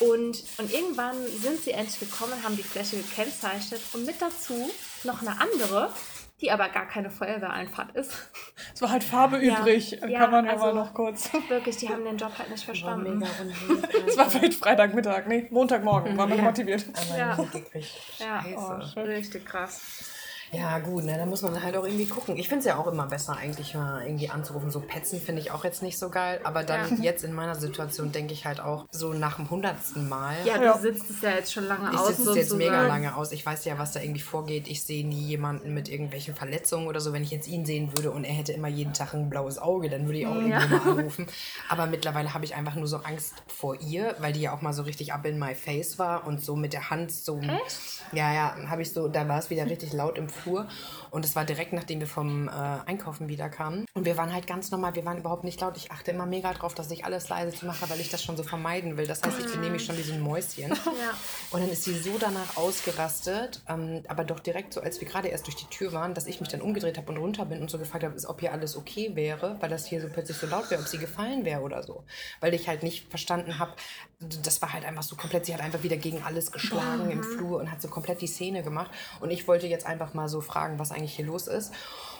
Und, und irgendwann sind sie endlich gekommen, haben die Fläche gekennzeichnet und mit dazu noch eine andere, die aber gar keine Feuerwehreinfahrt ist. Es war halt Farbe ja, übrig, kann ja, man ja also mal noch kurz. Wirklich, die haben den Job halt nicht verstanden. War es war vielleicht Freitagmittag, nee, Montagmorgen, waren wir ja. motiviert. Ja, ja. Oh, richtig krass. Ja, gut, ne, da muss man halt auch irgendwie gucken. Ich finde es ja auch immer besser, eigentlich mal irgendwie anzurufen. So Petzen finde ich auch jetzt nicht so geil. Aber dann Ja. jetzt in meiner Situation denke ich halt auch so nach dem hundertsten Mal. Ja, du Ja. sitzt es ja jetzt schon lange Ich aus. sitze es jetzt mega lange aus. Ich weiß ja, was da irgendwie vorgeht. Ich sehe nie jemanden mit irgendwelchen Verletzungen oder so. Wenn ich jetzt ihn sehen würde und er hätte immer jeden Tag ein blaues Auge, dann würde ich auch Ja. irgendwo mal anrufen. Aber mittlerweile habe ich einfach nur so Angst vor ihr, weil die ja auch mal so richtig up in my face war und so mit der Hand so. Echt? Ja, ja, habe ich so, da war es wieder richtig laut im Flur. Und es war direkt, nachdem wir vom äh, Einkaufen wieder kamen. Und wir waren halt ganz normal, wir waren überhaupt nicht laut. Ich achte immer mega drauf, dass ich alles leise mache, weil ich das schon so vermeiden will. Das heißt, ich benehme mich schon wie so ein Mäuschen. Ja. Und dann ist sie so danach ausgerastet, ähm, aber doch direkt so, als wir gerade erst durch die Tür waren, dass ich mich dann umgedreht habe und runter bin und so gefragt habe, ob hier alles okay wäre, weil das hier so plötzlich so laut wäre, ob sie gefallen wäre oder so. Weil ich halt nicht verstanden habe, das war halt einfach so komplett, sie hat einfach wieder gegen alles geschlagen im Flur und hat so komplett die Szene gemacht. Und ich wollte jetzt einfach mal so fragen, was eigentlich hier los ist.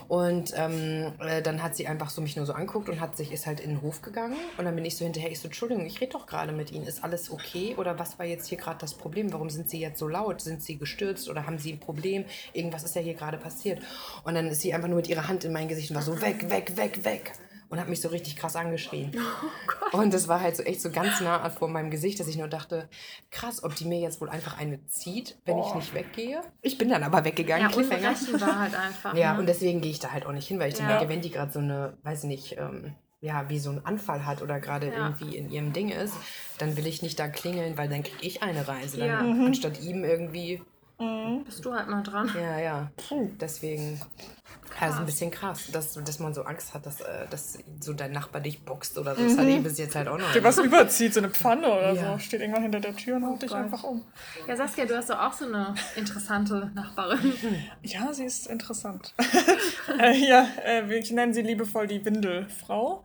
Und ähm, äh, dann hat sie einfach so mich nur so anguckt und hat sich ist halt in den Hof gegangen. Und dann bin ich so hinterher, ich so, Entschuldigung, ich rede doch gerade mit Ihnen. Ist alles okay? Oder was war jetzt hier gerade das Problem? Warum sind Sie jetzt so laut? Sind Sie gestürzt oder haben Sie ein Problem? Irgendwas ist ja hier gerade passiert. Und dann ist sie einfach nur mit ihrer Hand in mein Gesicht und war so, weg, weg, weg, weg. Und hat mich so richtig krass angeschrien. und das war halt so echt so ganz nah vor meinem Gesicht, dass ich nur dachte, krass, ob die mir jetzt wohl einfach eine zieht, wenn ich nicht weggehe. Ich bin dann aber weggegangen, Ja, Cliffhanger. unberechenbar halt einfach. Ja, ne? und deswegen gehe ich da halt auch nicht hin, weil ich dann Ja. denke, wenn die gerade so eine, weiß nicht, ähm, ja, wie so einen Anfall hat oder gerade Ja. irgendwie in ihrem Ding ist, dann will ich nicht da klingeln, weil dann kriege ich eine Reise. Dann, Ja. Anstatt ihm irgendwie, Bist du halt mal dran. ja, ja. Deswegen, also ein bisschen krass, dass, dass man so Angst hat, dass, äh, dass so dein Nachbar dich boxt oder so. Das hatte ich bis jetzt halt auch noch Dir was überzieht, so eine Pfanne oder Ja. so, steht irgendwann hinter der Tür und haut dich Gott. einfach um. Ja, Saskia, du hast doch auch so eine interessante Nachbarin. Ja, sie ist interessant. äh, ja, äh, ich nenne sie liebevoll die Windelfrau,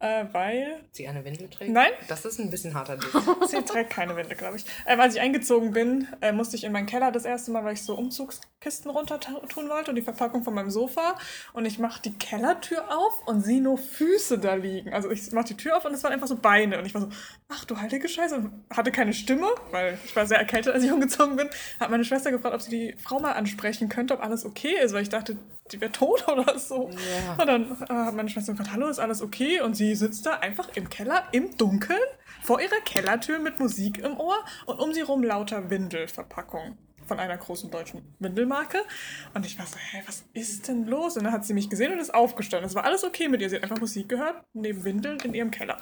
äh, weil Sie eine Windel trägt? Nein. Das ist ein bisschen harter Diss. sie trägt keine Windel, glaube ich. Ähm, als ich eingezogen bin, äh, musste ich in meinen Keller das erste Mal, weil ich so Umzugskisten runter tun wollte und die Verpackung von meinem Sofa. Und ich mache die Kellertür auf und sehe nur Füße da liegen. Also ich mache die Tür auf und es waren einfach so Beine. Und ich war so, ach du heilige Scheiße. Und hatte keine Stimme, weil ich war sehr erkältet, als ich umgezogen bin. Hat meine Schwester gefragt, ob sie die Frau mal ansprechen könnte, ob alles okay ist, weil ich dachte, die wäre tot oder so. Ja. Und dann äh, hat meine Schwester gefragt, hallo, ist alles okay? Und sie sitzt da einfach im Keller, im Dunkeln, vor ihrer Kellertür mit Musik im Ohr und um sie rum lauter Windelverpackungen von einer großen deutschen Windelmarke. Und ich war so, hä, was ist denn los? Und dann hat sie mich gesehen und ist aufgestanden. Es war alles okay mit ihr. Sie hat einfach Musik gehört, neben Windeln in ihrem Keller.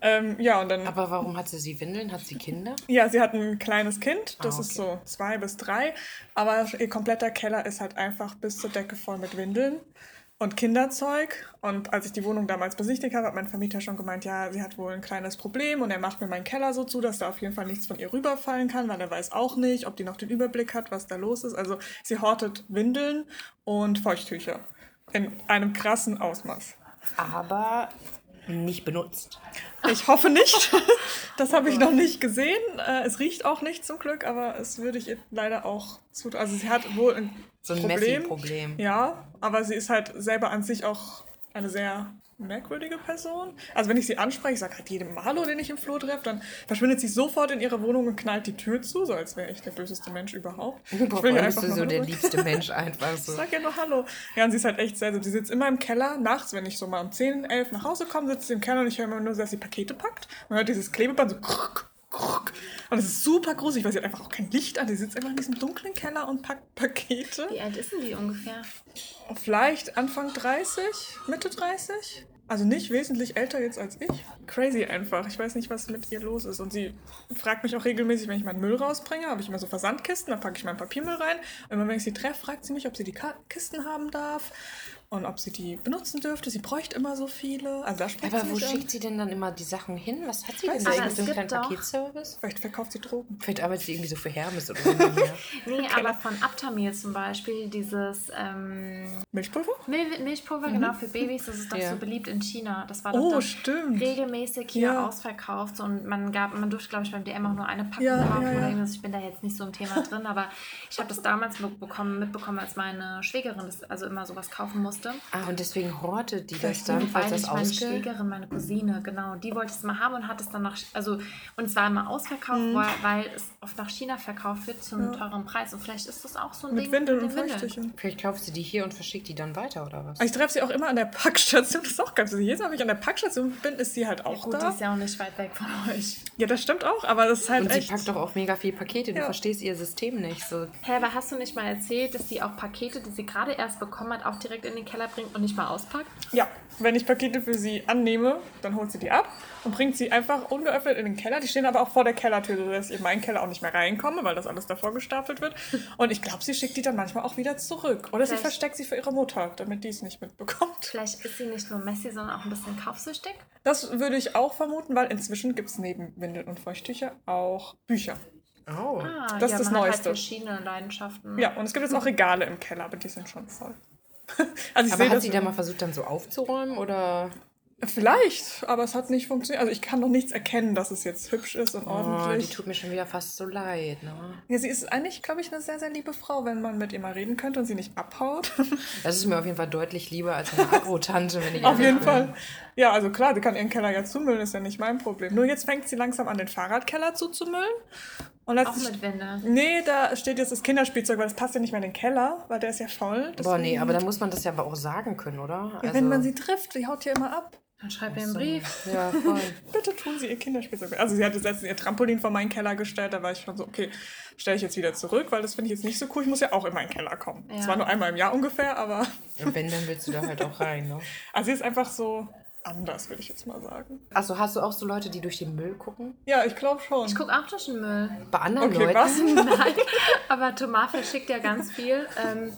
Ähm, ja, und dann... Aber warum hat sie sie Windeln? Hat sie Kinder? Ja, sie hat ein kleines Kind, das Ah, ist okay. so zwei bis drei, aber ihr kompletter Keller ist halt einfach bis zur Decke voll mit Windeln und Kinderzeug. Und als ich die Wohnung damals besichtigt habe, hat mein Vermieter schon gemeint, ja, sie hat wohl ein kleines Problem und er macht mir meinen Keller so zu, dass da auf jeden Fall nichts von ihr rüberfallen kann, weil er weiß auch nicht, ob die noch den Überblick hat, was da los ist. Also sie hortet Windeln und Feuchttücher in einem krassen Ausmaß. Aber nicht benutzt. Ich hoffe nicht. Das habe ich noch nicht gesehen. Äh, Es riecht auch nicht zum Glück, aber es würde ich leider auch zu. Also sie hat wohl ein So ein Problem. Messi-Problem. Ja, aber sie ist halt selber an sich auch eine sehr merkwürdige Person. Also wenn ich sie anspreche, ich sage halt jedem Hallo, den ich im Flur treffe, dann verschwindet sie sofort in ihre Wohnung und knallt die Tür zu, so als wäre ich der böseste Mensch überhaupt. Ich Boah, ihr bist einfach du so der liebste Mensch einfach so. Ich sag ja nur Hallo. Ja, und sie ist halt echt seltsam. Sie sitzt immer im Keller. Nachts, wenn ich so mal um 10, 11 nach Hause komme, sitzt sie im Keller und ich höre immer nur, dass sie Pakete packt. Man hört dieses Klebeband so krrk. Und es ist super gruselig, weil sie hat einfach auch kein Licht an. Sie sitzt einfach in diesem dunklen Keller und packt Pakete. Wie alt ist denn die ungefähr? Vielleicht Anfang 30, Mitte 30. Also nicht wesentlich älter jetzt als ich. Crazy einfach. Ich weiß nicht, was mit ihr los ist. Und sie fragt mich auch regelmäßig, wenn ich meinen Müll rausbringe, habe ich immer so Versandkisten, da packe ich meinen Papiermüll rein. Und immer wenn ich sie treffe, fragt sie mich, ob sie die Kisten haben darf und ob sie die benutzen dürfte. Sie bräuchte immer so viele. Also da spricht Aber sie wo an. schickt sie denn dann immer die Sachen hin? Was hat sie denn da? Irgendwie so kleinen Paketservice? Vielleicht verkauft sie Drogen. Vielleicht arbeitet sie irgendwie so für Hermes oder so. Nee, aber von Aptamil zum Beispiel, dieses ähm, Milchpulver? Mil Milchpulver, genau, für Babys, das ist doch Ja. so beliebt in China. Das war doch Oh, dann stimmt. regelmäßig hier Ja. ausverkauft. So, und man gab, man durfte, glaube ich, beim DM auch nur eine Packung Ja, kaufen ja, ja. oder irgendwas. Ich bin da jetzt nicht so im Thema drin, aber ich habe das damals bekommen, mitbekommen, als meine Schwägerin das also immer sowas kaufen musste. Ah, und deswegen hortet die das dann, falls das meine ausgeht? Schwägerin, meine Cousine, genau, die wollte es mal haben und hat es dann noch, also, und es war immer ausverkauft, Mhm. weil, weil es oft nach China verkauft wird zum ja. teuren Preis. Und vielleicht ist das auch so ein mit Ding Windeln und Feuchttüchern. Vielleicht kauft sie die hier und verschickt die dann weiter, oder was? Ich treffe sie auch immer an der Packstation. Das ist auch ganz Jedes Mal, wenn ich an der Packstation bin, ist sie halt auch ja, gut, da. Die ist ja auch nicht weit weg von euch. Ja, das stimmt auch, aber das ist halt und echt... sie packt doch auch mega viel Pakete. Du ja. verstehst ihr System nicht. So. Hä, aber hast du nicht mal erzählt, dass sie auch Pakete, die sie gerade erst bekommen hat, auch direkt in den Keller bringt und nicht mal auspackt? Ja, wenn ich Pakete für sie annehme, dann holt sie die ab und bringt sie einfach ungeöffnet in den Keller. Die stehen aber auch vor der Kellertür, sodass ich in meinen Keller auch nicht mehr reinkomme, weil das alles davor gestapelt wird. Und ich glaube, sie schickt die dann manchmal auch wieder zurück. Oder Vielleicht. sie versteckt sie für ihre Mutter, damit die es nicht mitbekommt. Vielleicht ist sie nicht nur Messi, sondern auch ein bisschen kaufsüchtig? Das würde ich auch vermuten, weil inzwischen gibt es neben Windeln und Feuchttücher auch Bücher. Oh. Ah, das ja, ist das man Neueste. Hat halt verschiedene Leidenschaften. Ja, und es gibt jetzt auch Regale im Keller, aber die sind schon voll. also aber hat sie da mal versucht, dann so aufzuräumen oder? Vielleicht, aber es hat nicht funktioniert. Also ich kann noch nichts erkennen, dass es jetzt hübsch ist und ordentlich. Oh, die tut mir schon wieder fast so leid. Ne? Ja, sie ist eigentlich, glaube ich, eine sehr, sehr liebe Frau, wenn man mit ihr mal reden könnte und sie nicht abhaut. Das ist mir auf jeden Fall deutlich lieber als eine Agro-Tante, wenn ich Auf jeden bin. Fall. Ja, also klar, die kann ihren Keller ja zumüllen, ist ja nicht mein Problem. Nur jetzt fängt sie langsam an, den Fahrradkeller zuzumüllen. Und Auch mit Wände. Nee, da steht jetzt das Kinderspielzeug, weil das passt ja nicht mehr in den Keller, weil der ist ja voll. Boah, nee, aber da muss man das ja aber auch sagen können, oder? Ja, also wenn man sie trifft, die haut ja immer ab. Dann schreib ihr einen Brief. Ja, voll. Bitte tun Sie Ihr Kinderspielzeug. Also sie hatte letztens ihr Trampolin vor meinen Keller gestellt, da war ich schon so, okay, stelle ich jetzt wieder zurück, weil das finde ich jetzt nicht so cool. Ich muss ja auch in meinen Keller kommen. Ja. Zwar nur einmal im Jahr ungefähr, aber... Und wenn, dann willst du da halt auch rein, ne? Also sie ist einfach so anders, würde ich jetzt mal sagen. Achso, hast du auch so Leute, die durch den Müll gucken? Ja, ich glaube schon. Ich gucke auch durch den Müll. Bei anderen okay, Leuten? Was? Nein, aber Thomas verschickt ja ganz viel. Ähm,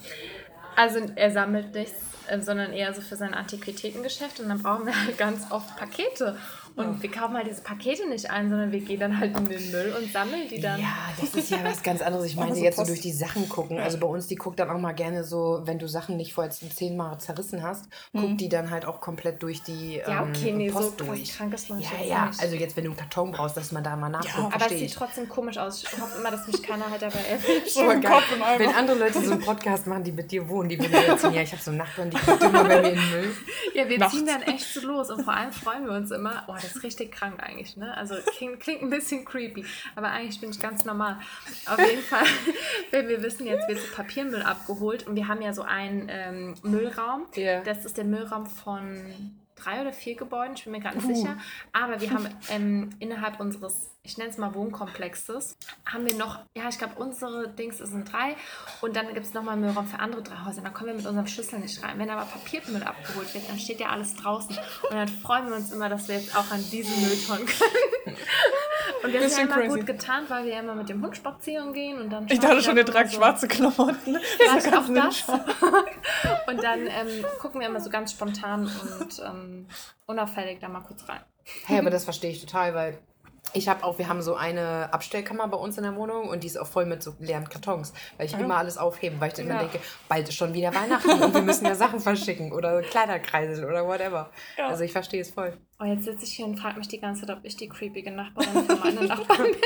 also er sammelt nichts äh, sondern eher so für sein Antiquitätengeschäft. Und dann brauchen wir halt ganz oft Pakete. Und ja. wir kaufen halt diese Pakete nicht ein, sondern wir gehen dann halt in den Müll und sammeln die dann. Ja, das ist ja was ganz anderes. Ich meine, so jetzt so durch die Sachen gucken. Also bei uns, die guckt dann auch mal gerne so, wenn du Sachen nicht vorher zehnmal zerrissen hast, guckt mhm. die dann halt auch komplett durch die ja, okay, ähm, nee, Post so durch. Krank ist man ja, ja, nicht. also jetzt, wenn du einen Karton brauchst, dass man da mal nachguckt. Ja, aber es sieht trotzdem komisch aus. Ich hoffe immer, dass mich keiner halt dabei erwischt. so geil. Wenn andere Leute so einen Podcast machen, die mit dir wohnen, die würden erzählen, ja, ich habe so einen Nachbarn, die guckt immer bei mir in den Müll. Ja, wir Nachts. ziehen dann echt so los und vor allem freuen wir uns immer, oh, das ist richtig krank eigentlich, ne? Also klingt, klingt ein bisschen creepy, aber eigentlich bin ich ganz normal. Auf jeden Fall, wenn wir wissen, jetzt wird Papiermüll abgeholt und wir haben ja so einen ähm, Müllraum. Yeah. Das ist der Müllraum von drei oder vier Gebäuden, ich bin mir gerade nicht uh. sicher. Aber wir haben ähm, innerhalb unseres, ich nenne es mal Wohnkomplexes, haben wir noch, ja, ich glaube, unsere Dings sind drei. Und dann gibt es nochmal Müllraum für andere drei Häuser. Da kommen wir mit unserem Schlüssel nicht rein. Wenn aber Papiermüll abgeholt wird, dann steht ja alles draußen. Und dann freuen wir uns immer, dass wir jetzt auch an diesen Mülltonnen können. Und wir haben ja immer crazy. gut getan, weil wir ja immer mit dem Hund spazieren gehen und dann. Ich dachte schon, ihr tragt so schwarze Klamotten. Ja, auch das. und dann ähm, gucken wir immer so ganz spontan und ähm, unauffällig da mal kurz rein. Hey, aber das verstehe ich total, weil ich habe auch, wir haben so eine Abstellkammer bei uns in der Wohnung und die ist auch voll mit so leeren Kartons, weil ich ja. immer alles aufhebe, weil ich dann ja. immer denke, bald ist schon wieder Weihnachten und wir müssen ja Sachen verschicken oder Kleiderkreisel oder whatever. Ja. Also ich verstehe es voll. Oh, jetzt sitze ich hier und frage mich die ganze Zeit, ob ich die creepige Nachbarin von meiner Nachbarin bin.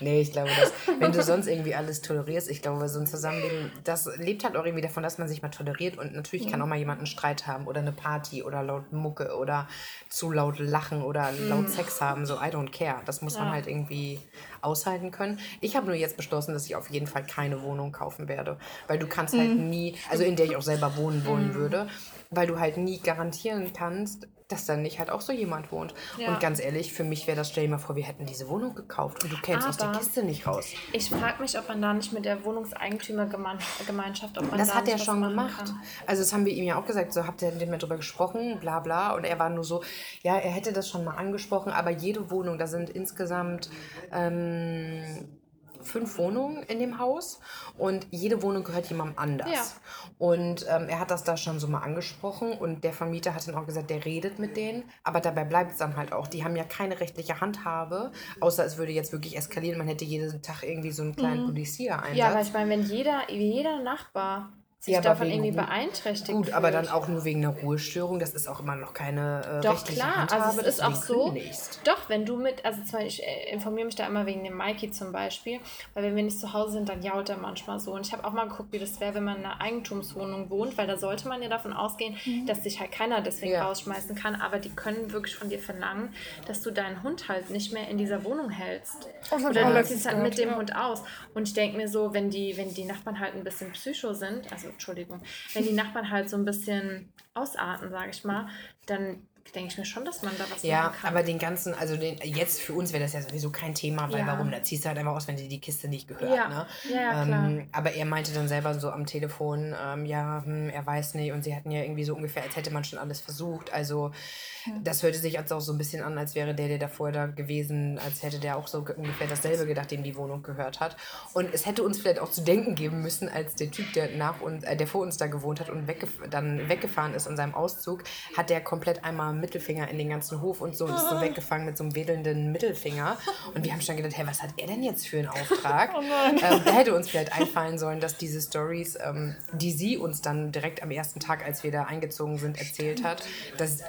Nee, ich glaube, dass, wenn du sonst irgendwie alles tolerierst, ich glaube, so ein Zusammenleben, das lebt halt auch irgendwie davon, dass man sich mal toleriert und natürlich mhm. kann auch mal jemand einen Streit haben oder eine Party oder laut Mucke oder zu laut lachen oder laut mhm. Sex haben, so I don't care. Das muss ja. man halt irgendwie aushalten können. Ich habe nur jetzt beschlossen, dass ich auf jeden Fall keine Wohnung kaufen werde, weil du kannst halt mhm. nie, also in der ich auch selber wohnen wollen mhm. würde, weil du halt nie garantieren kannst, dass da nicht halt auch so jemand wohnt. Ja. Und ganz ehrlich, für mich wäre das, stell dir mal vor, wir hätten diese Wohnung gekauft und du kämst aus der Kiste nicht raus. Ich frage mich, ob man da nicht mit der Wohnungseigentümergemeinschaft, ob man Das hat er schon gemacht. Kann. Also das haben wir ihm ja auch gesagt, so habt ihr mit mir drüber gesprochen, bla bla. Und er war nur so, ja, er hätte das schon mal angesprochen, aber jede Wohnung, da sind insgesamt ähm, fünf Wohnungen in dem Haus und jede Wohnung gehört jemandem anders. Ja. Und ähm, er hat das da schon so mal angesprochen und der Vermieter hat dann auch gesagt, der redet mit denen, aber dabei bleibt es dann halt auch. Die haben ja keine rechtliche Handhabe, außer es würde jetzt wirklich eskalieren. Man hätte jeden Tag irgendwie so einen kleinen mhm. Poliziereinsatz. Ja, aber ich meine, wenn jeder, jeder Nachbar sich Ja, davon irgendwie beeinträchtigt Gut, aber dann fühlt. auch nur wegen einer Ruhestörung. Das ist auch immer noch keine äh, Doch, klar. Handhabe. Also es ist auch so. kündigst. Doch, wenn du mit, also zum Beispiel, ich äh, informiere mich da immer wegen dem Mikey zum Beispiel, weil wenn wir nicht zu Hause sind, dann jault er manchmal so. Und ich habe auch mal geguckt, wie das wäre, wenn man in einer Eigentumswohnung wohnt, weil da sollte man ja davon ausgehen, dass sich halt keiner deswegen Ja. rausschmeißen kann, aber die können wirklich von dir verlangen, dass du deinen Hund halt nicht mehr in dieser Wohnung hältst. Oh, Oder du ziehst halt mit dem. Hund aus. Und ich denke mir so, wenn die, wenn die Nachbarn halt ein bisschen psycho sind, also Entschuldigung, wenn die Nachbarn halt so ein bisschen ausarten, sage ich mal, dann denke ich mir schon, dass man da was Ja, machen kann. aber den ganzen, also den, jetzt für uns wäre das ja sowieso kein Thema, weil Ja. warum? Da ziehst du halt einfach aus, wenn dir die Kiste nicht gehört. Ja. Ne? Ja, ja, klar. Ähm, aber er meinte dann selber so am Telefon, ähm, ja, hm, er weiß nicht. Und sie hatten ja irgendwie so ungefähr, als hätte man schon alles versucht. Also das hörte sich jetzt auch so ein bisschen an, als wäre der, der davor da gewesen, als hätte der auch so ge- ungefähr dasselbe gedacht, dem die Wohnung gehört hat. Und es hätte uns vielleicht auch zu denken geben müssen, als der Typ, der nach uns, äh, der vor uns da gewohnt hat und weggef dann weggefahren ist an seinem Auszug, hat der komplett einmal Mittelfinger in den ganzen Hof und so und ist so weggefangen mit so einem wedelnden Mittelfinger. Und wir haben schon gedacht, hey, was hat er denn jetzt für einen Auftrag? ähm, da hätte uns vielleicht einfallen sollen, dass diese Stories, ähm, die sie uns dann direkt am ersten Tag, als wir da eingezogen sind, erzählt hat, dass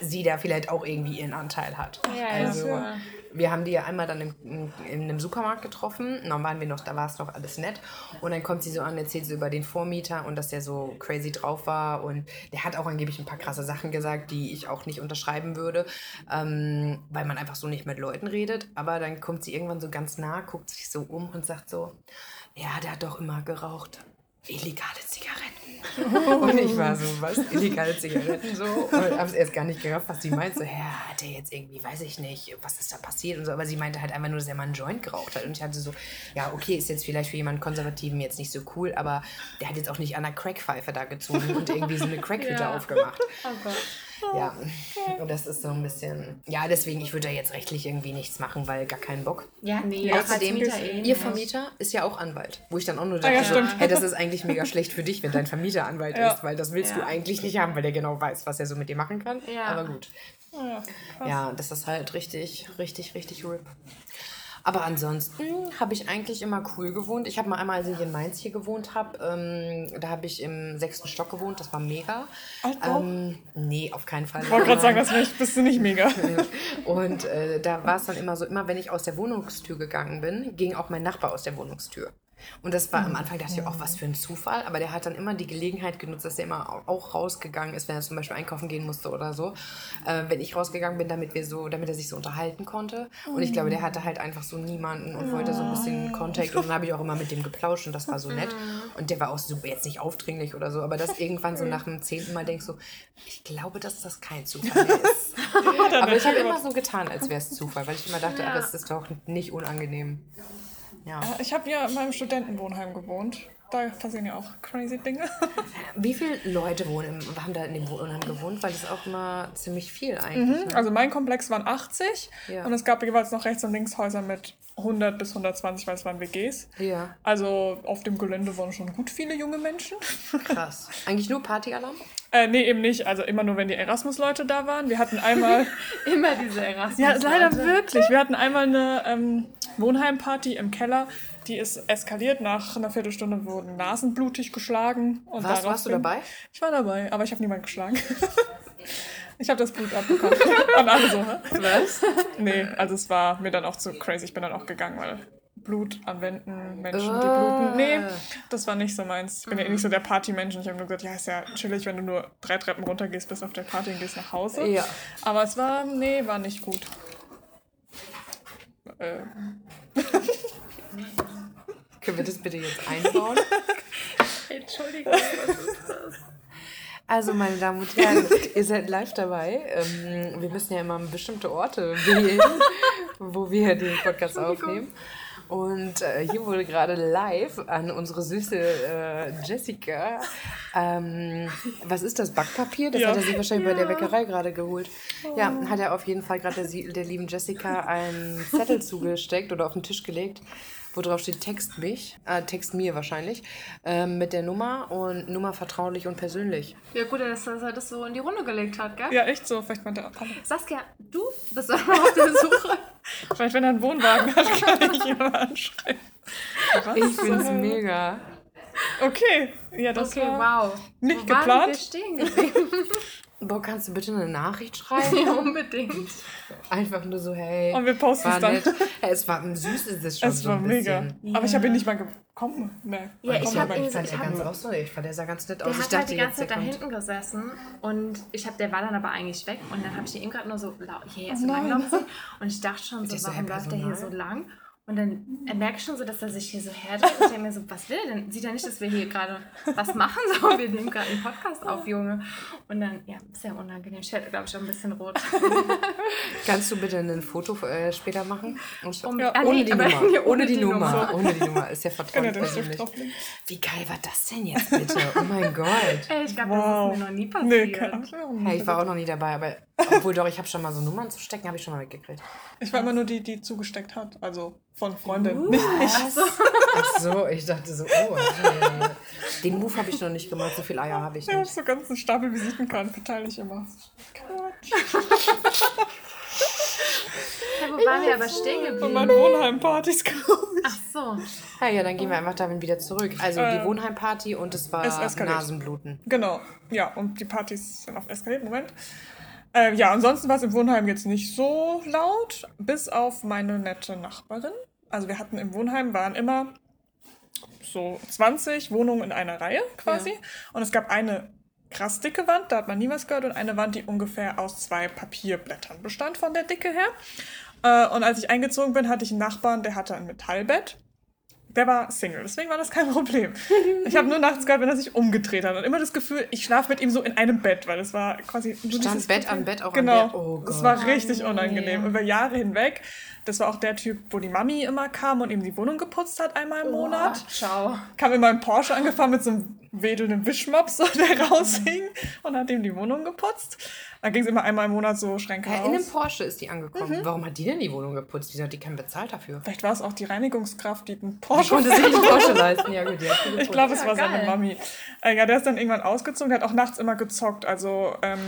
sie da vielleicht auch irgendwie ihren Anteil hat. Ja, ja, also, klar. wir haben die ja einmal dann im, in, in einem Supermarkt getroffen. Dann waren wir noch, da war es noch alles nett. Und dann kommt sie so an, erzählt so über den Vormieter und dass der so crazy drauf war. Und der hat auch angeblich ein paar krasse Sachen gesagt, die ich auch nicht unterschreiben würde, ähm, weil man einfach so nicht mit Leuten redet. Aber dann kommt sie irgendwann so ganz nah, guckt sich so um und sagt so, ja, der hat doch immer geraucht. Illegale Zigaretten. Und ich war so, was? Illegale Zigaretten so? Und hab's erst gar nicht gerafft, was sie meint. So, ja, hat er jetzt irgendwie, weiß ich nicht, was ist da passiert und so. Aber sie meinte halt einfach nur, dass er mal einen Joint geraucht hat. Und ich hatte so, ja, okay, ist jetzt vielleicht für jemanden Konservativen jetzt nicht so cool, aber der hat jetzt auch nicht an der Crackpfeife da gezogen und irgendwie so eine Crackhütte Ja. aufgemacht. Oh Gott. Ja, und das ist so ein bisschen, ja, deswegen, ich würde da jetzt rechtlich irgendwie nichts machen, weil gar keinen Bock. Ja, nee, außerdem, eh ihr. Vermieter ist ja auch Anwalt. Wo ich dann auch nur Ah, dachte, ja, so, hey, das ist eigentlich mega schlecht für dich, wenn dein Vermieter Anwalt Ja. ist, weil das willst du Ja. eigentlich nicht haben, weil der genau weiß, was er so mit dir machen kann. Ja. Aber gut. Ja, krass. Ja, das ist halt richtig, richtig, richtig RIP. Aber ansonsten habe ich eigentlich immer cool gewohnt. Ich habe mal einmal, als ich in Mainz hier gewohnt habe, ähm, da habe ich im sechsten Stock gewohnt. Das war mega. Altbau? Ähm, nee, auf keinen Fall. Ich wollte gerade sagen, das bist du nicht mega. Und äh, da war es dann immer so, immer wenn ich aus der Wohnungstür gegangen bin, ging auch mein Nachbar aus der Wohnungstür. Und das war am Anfang, dachte ich, auch was für ein Zufall, aber der hat dann immer die Gelegenheit genutzt, dass er immer au- auch rausgegangen ist, wenn er zum Beispiel einkaufen gehen musste oder so. Äh, wenn ich rausgegangen bin, damit wir so, damit er sich so unterhalten konnte. Und ich glaube, der hatte halt einfach so niemanden und wollte so ein bisschen Kontakt. Und dann habe ich auch immer mit dem geplauscht und das war so nett. Und der war auch super, jetzt nicht aufdringlich oder so, aber das irgendwann so nach dem zehnten Mal denkst so, ich glaube, dass das kein Zufall ist. aber ich habe immer so getan, als wäre es Zufall, weil ich immer dachte, Ja. aber es ist doch nicht unangenehm. Ja. Ich habe ja in meinem Studentenwohnheim gewohnt. Da passieren ja auch crazy Dinge. Wie viele Leute wohnen im, haben da in dem Wohnheim gewohnt? Weil das ist auch immer ziemlich viel eigentlich. Ne? Also mein Komplex waren 80 Ja. und es gab jeweils noch rechts und links Häuser mit 100 bis 120, weil es waren WGs. Ja, Also auf dem Gelände waren schon gut viele junge Menschen. krass. Eigentlich nur Partyalarm? Äh, nee, eben nicht. Also immer nur, wenn die Erasmus-Leute da waren. Wir hatten einmal... Immer diese Erasmus. ja, leider wirklich. Wir hatten einmal eine ähm, Wohnheimparty im Keller. Die ist eskaliert. Nach einer Viertelstunde wurden Nasen blutig geschlagen. Und Warst, warst du dabei? Ich war dabei, aber ich habe niemanden geschlagen. ich habe das Blut abbekommen. Und alle so? Was? Nee, also es war mir dann auch zu crazy. Ich bin dann auch gegangen, weil Blut an Wänden, Menschen, die Ah. bluten. Nee, das war nicht so meins. Ich bin ja eh nicht so der Partymensch. Ich habe nur gesagt, ja, ist ja chillig, wenn du nur drei Treppen runtergehst, bis auf der Party und gehst nach Hause. Ja. Aber es war, nee, war nicht gut. Äh, Können wir das bitte jetzt einbauen? Entschuldigung, was ist das? Also, meine Damen und Herren, ihr seid live dabei. Ähm, wir müssen ja immer bestimmte Orte wählen, wo wir den Podcast aufnehmen. Und äh, hier wurde gerade live an unsere süße äh, Jessica. Ähm, was ist das? Backpapier? Das Ja. hat er sich wahrscheinlich bei der Bäckerei gerade geholt. Ja, hat er auf jeden Fall gerade der, der lieben Jessica einen Zettel zugesteckt oder auf den Tisch gelegt, wo drauf steht Text mich, äh, Text mir wahrscheinlich, ähm, mit der Nummer und Nummer vertraulich und persönlich. Ja, gut, dass er das so in die Runde gelegt hat, gell? ja, echt so. Vielleicht meinte er, Saskia, du bist auch auf der Suche. vielleicht wenn er einen Wohnwagen hat, kann ich ihn mal anschreiben. Was? Ich find's mega. Okay, ja, das Okay, war wow. nicht Wo waren wir geplant. stehen geblieben? Boah, kannst du bitte eine Nachricht schreiben? ja, unbedingt. Einfach nur so, hey. Und wir posten es dann. nett. Ja, es war süß, ist es schon Es so war ein mega. bisschen. Aber ich habe ihn nicht mal gekommen. Nee, Ja, ich komm, hab aber ihn Ich fand Ich er hab- ganz auch so, ich fand der sah ganz nett Der aus. Ich hat halt dachte die jetzt, ganze Zeit der da hinten gesessen und ich hab, der war dann aber eigentlich weg und dann habe ich ihn eben gerade nur so laut hier jetzt so nein. lang und ich dachte schon so, Ich so, warum läuft der hier so lang? Und dann er merkt schon so, dass er sich hier so herdreht und ich denke mir so, was will er denn? Sieht er nicht, dass wir hier gerade was machen? So, wir nehmen gerade einen Podcast auf, Junge. Und dann, ja, sehr unangenehm. Ich werde, glaube ich, auch ein bisschen rot. Kannst du bitte ein Foto äh, später machen? Und Um- Ja, Ah, ohne nee, die aber- Nummer. nee, ohne die Nummer. Ohne die Nummer. Ist ja er den Stift persönlich. Wie geil war das denn jetzt bitte? Oh mein Gott. Ey, ich glaube, Wow. das ist mir noch nie Nee, passiert. Ahnung. Hey, ich war auch noch nie dabei, aber obwohl doch, ich habe schon mal so Nummern zu stecken, habe ich schon mal mitgekriegt. Ich war immer nur die, die zugesteckt hat. Also von Freundin. Nicht ich. Ach so, ich dachte so, oh, okay. Den Move habe ich noch nicht gemacht, so viel Eier habe ich Ich habe nicht. so ganzen Stapel Visitenkarten, verteile ich immer. Quatsch. Ja, wo waren wir aber stehen Von geblieben? meinen Wohnheimpartys, glaube ich. Ach so. Ja, ja, dann gehen wir einfach damit wieder zurück. Also Äh, die Wohnheimparty und es war es eskaliert. Nasenbluten. Genau, ja, und die Partys sind auf eskaliert, Moment. Äh, ja, ansonsten war es im Wohnheim jetzt nicht so laut, bis auf meine nette Nachbarin. Also wir hatten im Wohnheim, waren immer so 20 Wohnungen in einer Reihe quasi. Und es gab eine krass dicke Wand, da hat man nie was gehört, und eine Wand, die ungefähr aus zwei Papierblättern bestand von der Dicke her. Äh, und als ich eingezogen bin, hatte ich einen Nachbarn, der hatte ein Metallbett. Der war Single, deswegen war das kein Problem. Ich habe nur nachts gehört, wenn er sich umgedreht hat. Und immer das Gefühl, ich schlafe mit ihm so in einem Bett, weil es war quasi. nur Stand Bett Gefühl- an Bett auch an Genau. Bett? Oh es Gott. war richtig Oh, unangenehm. Über Jahre hinweg. Das war auch der Typ, wo die Mami immer kam und ihm die Wohnung geputzt hat, einmal im Monat. Oh, ciao. Kam in meinem Porsche angefahren mit so einem wedelnden Wischmopp, so, der raushing und hat ihm die Wohnung geputzt. Dann ging es immer einmal im Monat so Schränke Ja, in einem raus. Porsche ist die angekommen. Warum hat die denn die Wohnung geputzt? Wieso hat die keinen bezahlt dafür? Vielleicht war es auch die Reinigungskraft, die den Die Porsche konnte sich einen Porsche leisten. Ja gut, die hat die Ich glaube, es Ja, war seine geil. Mami. Äh, ja, der ist dann irgendwann ausgezogen. Der hat auch nachts immer gezockt. Also ähm,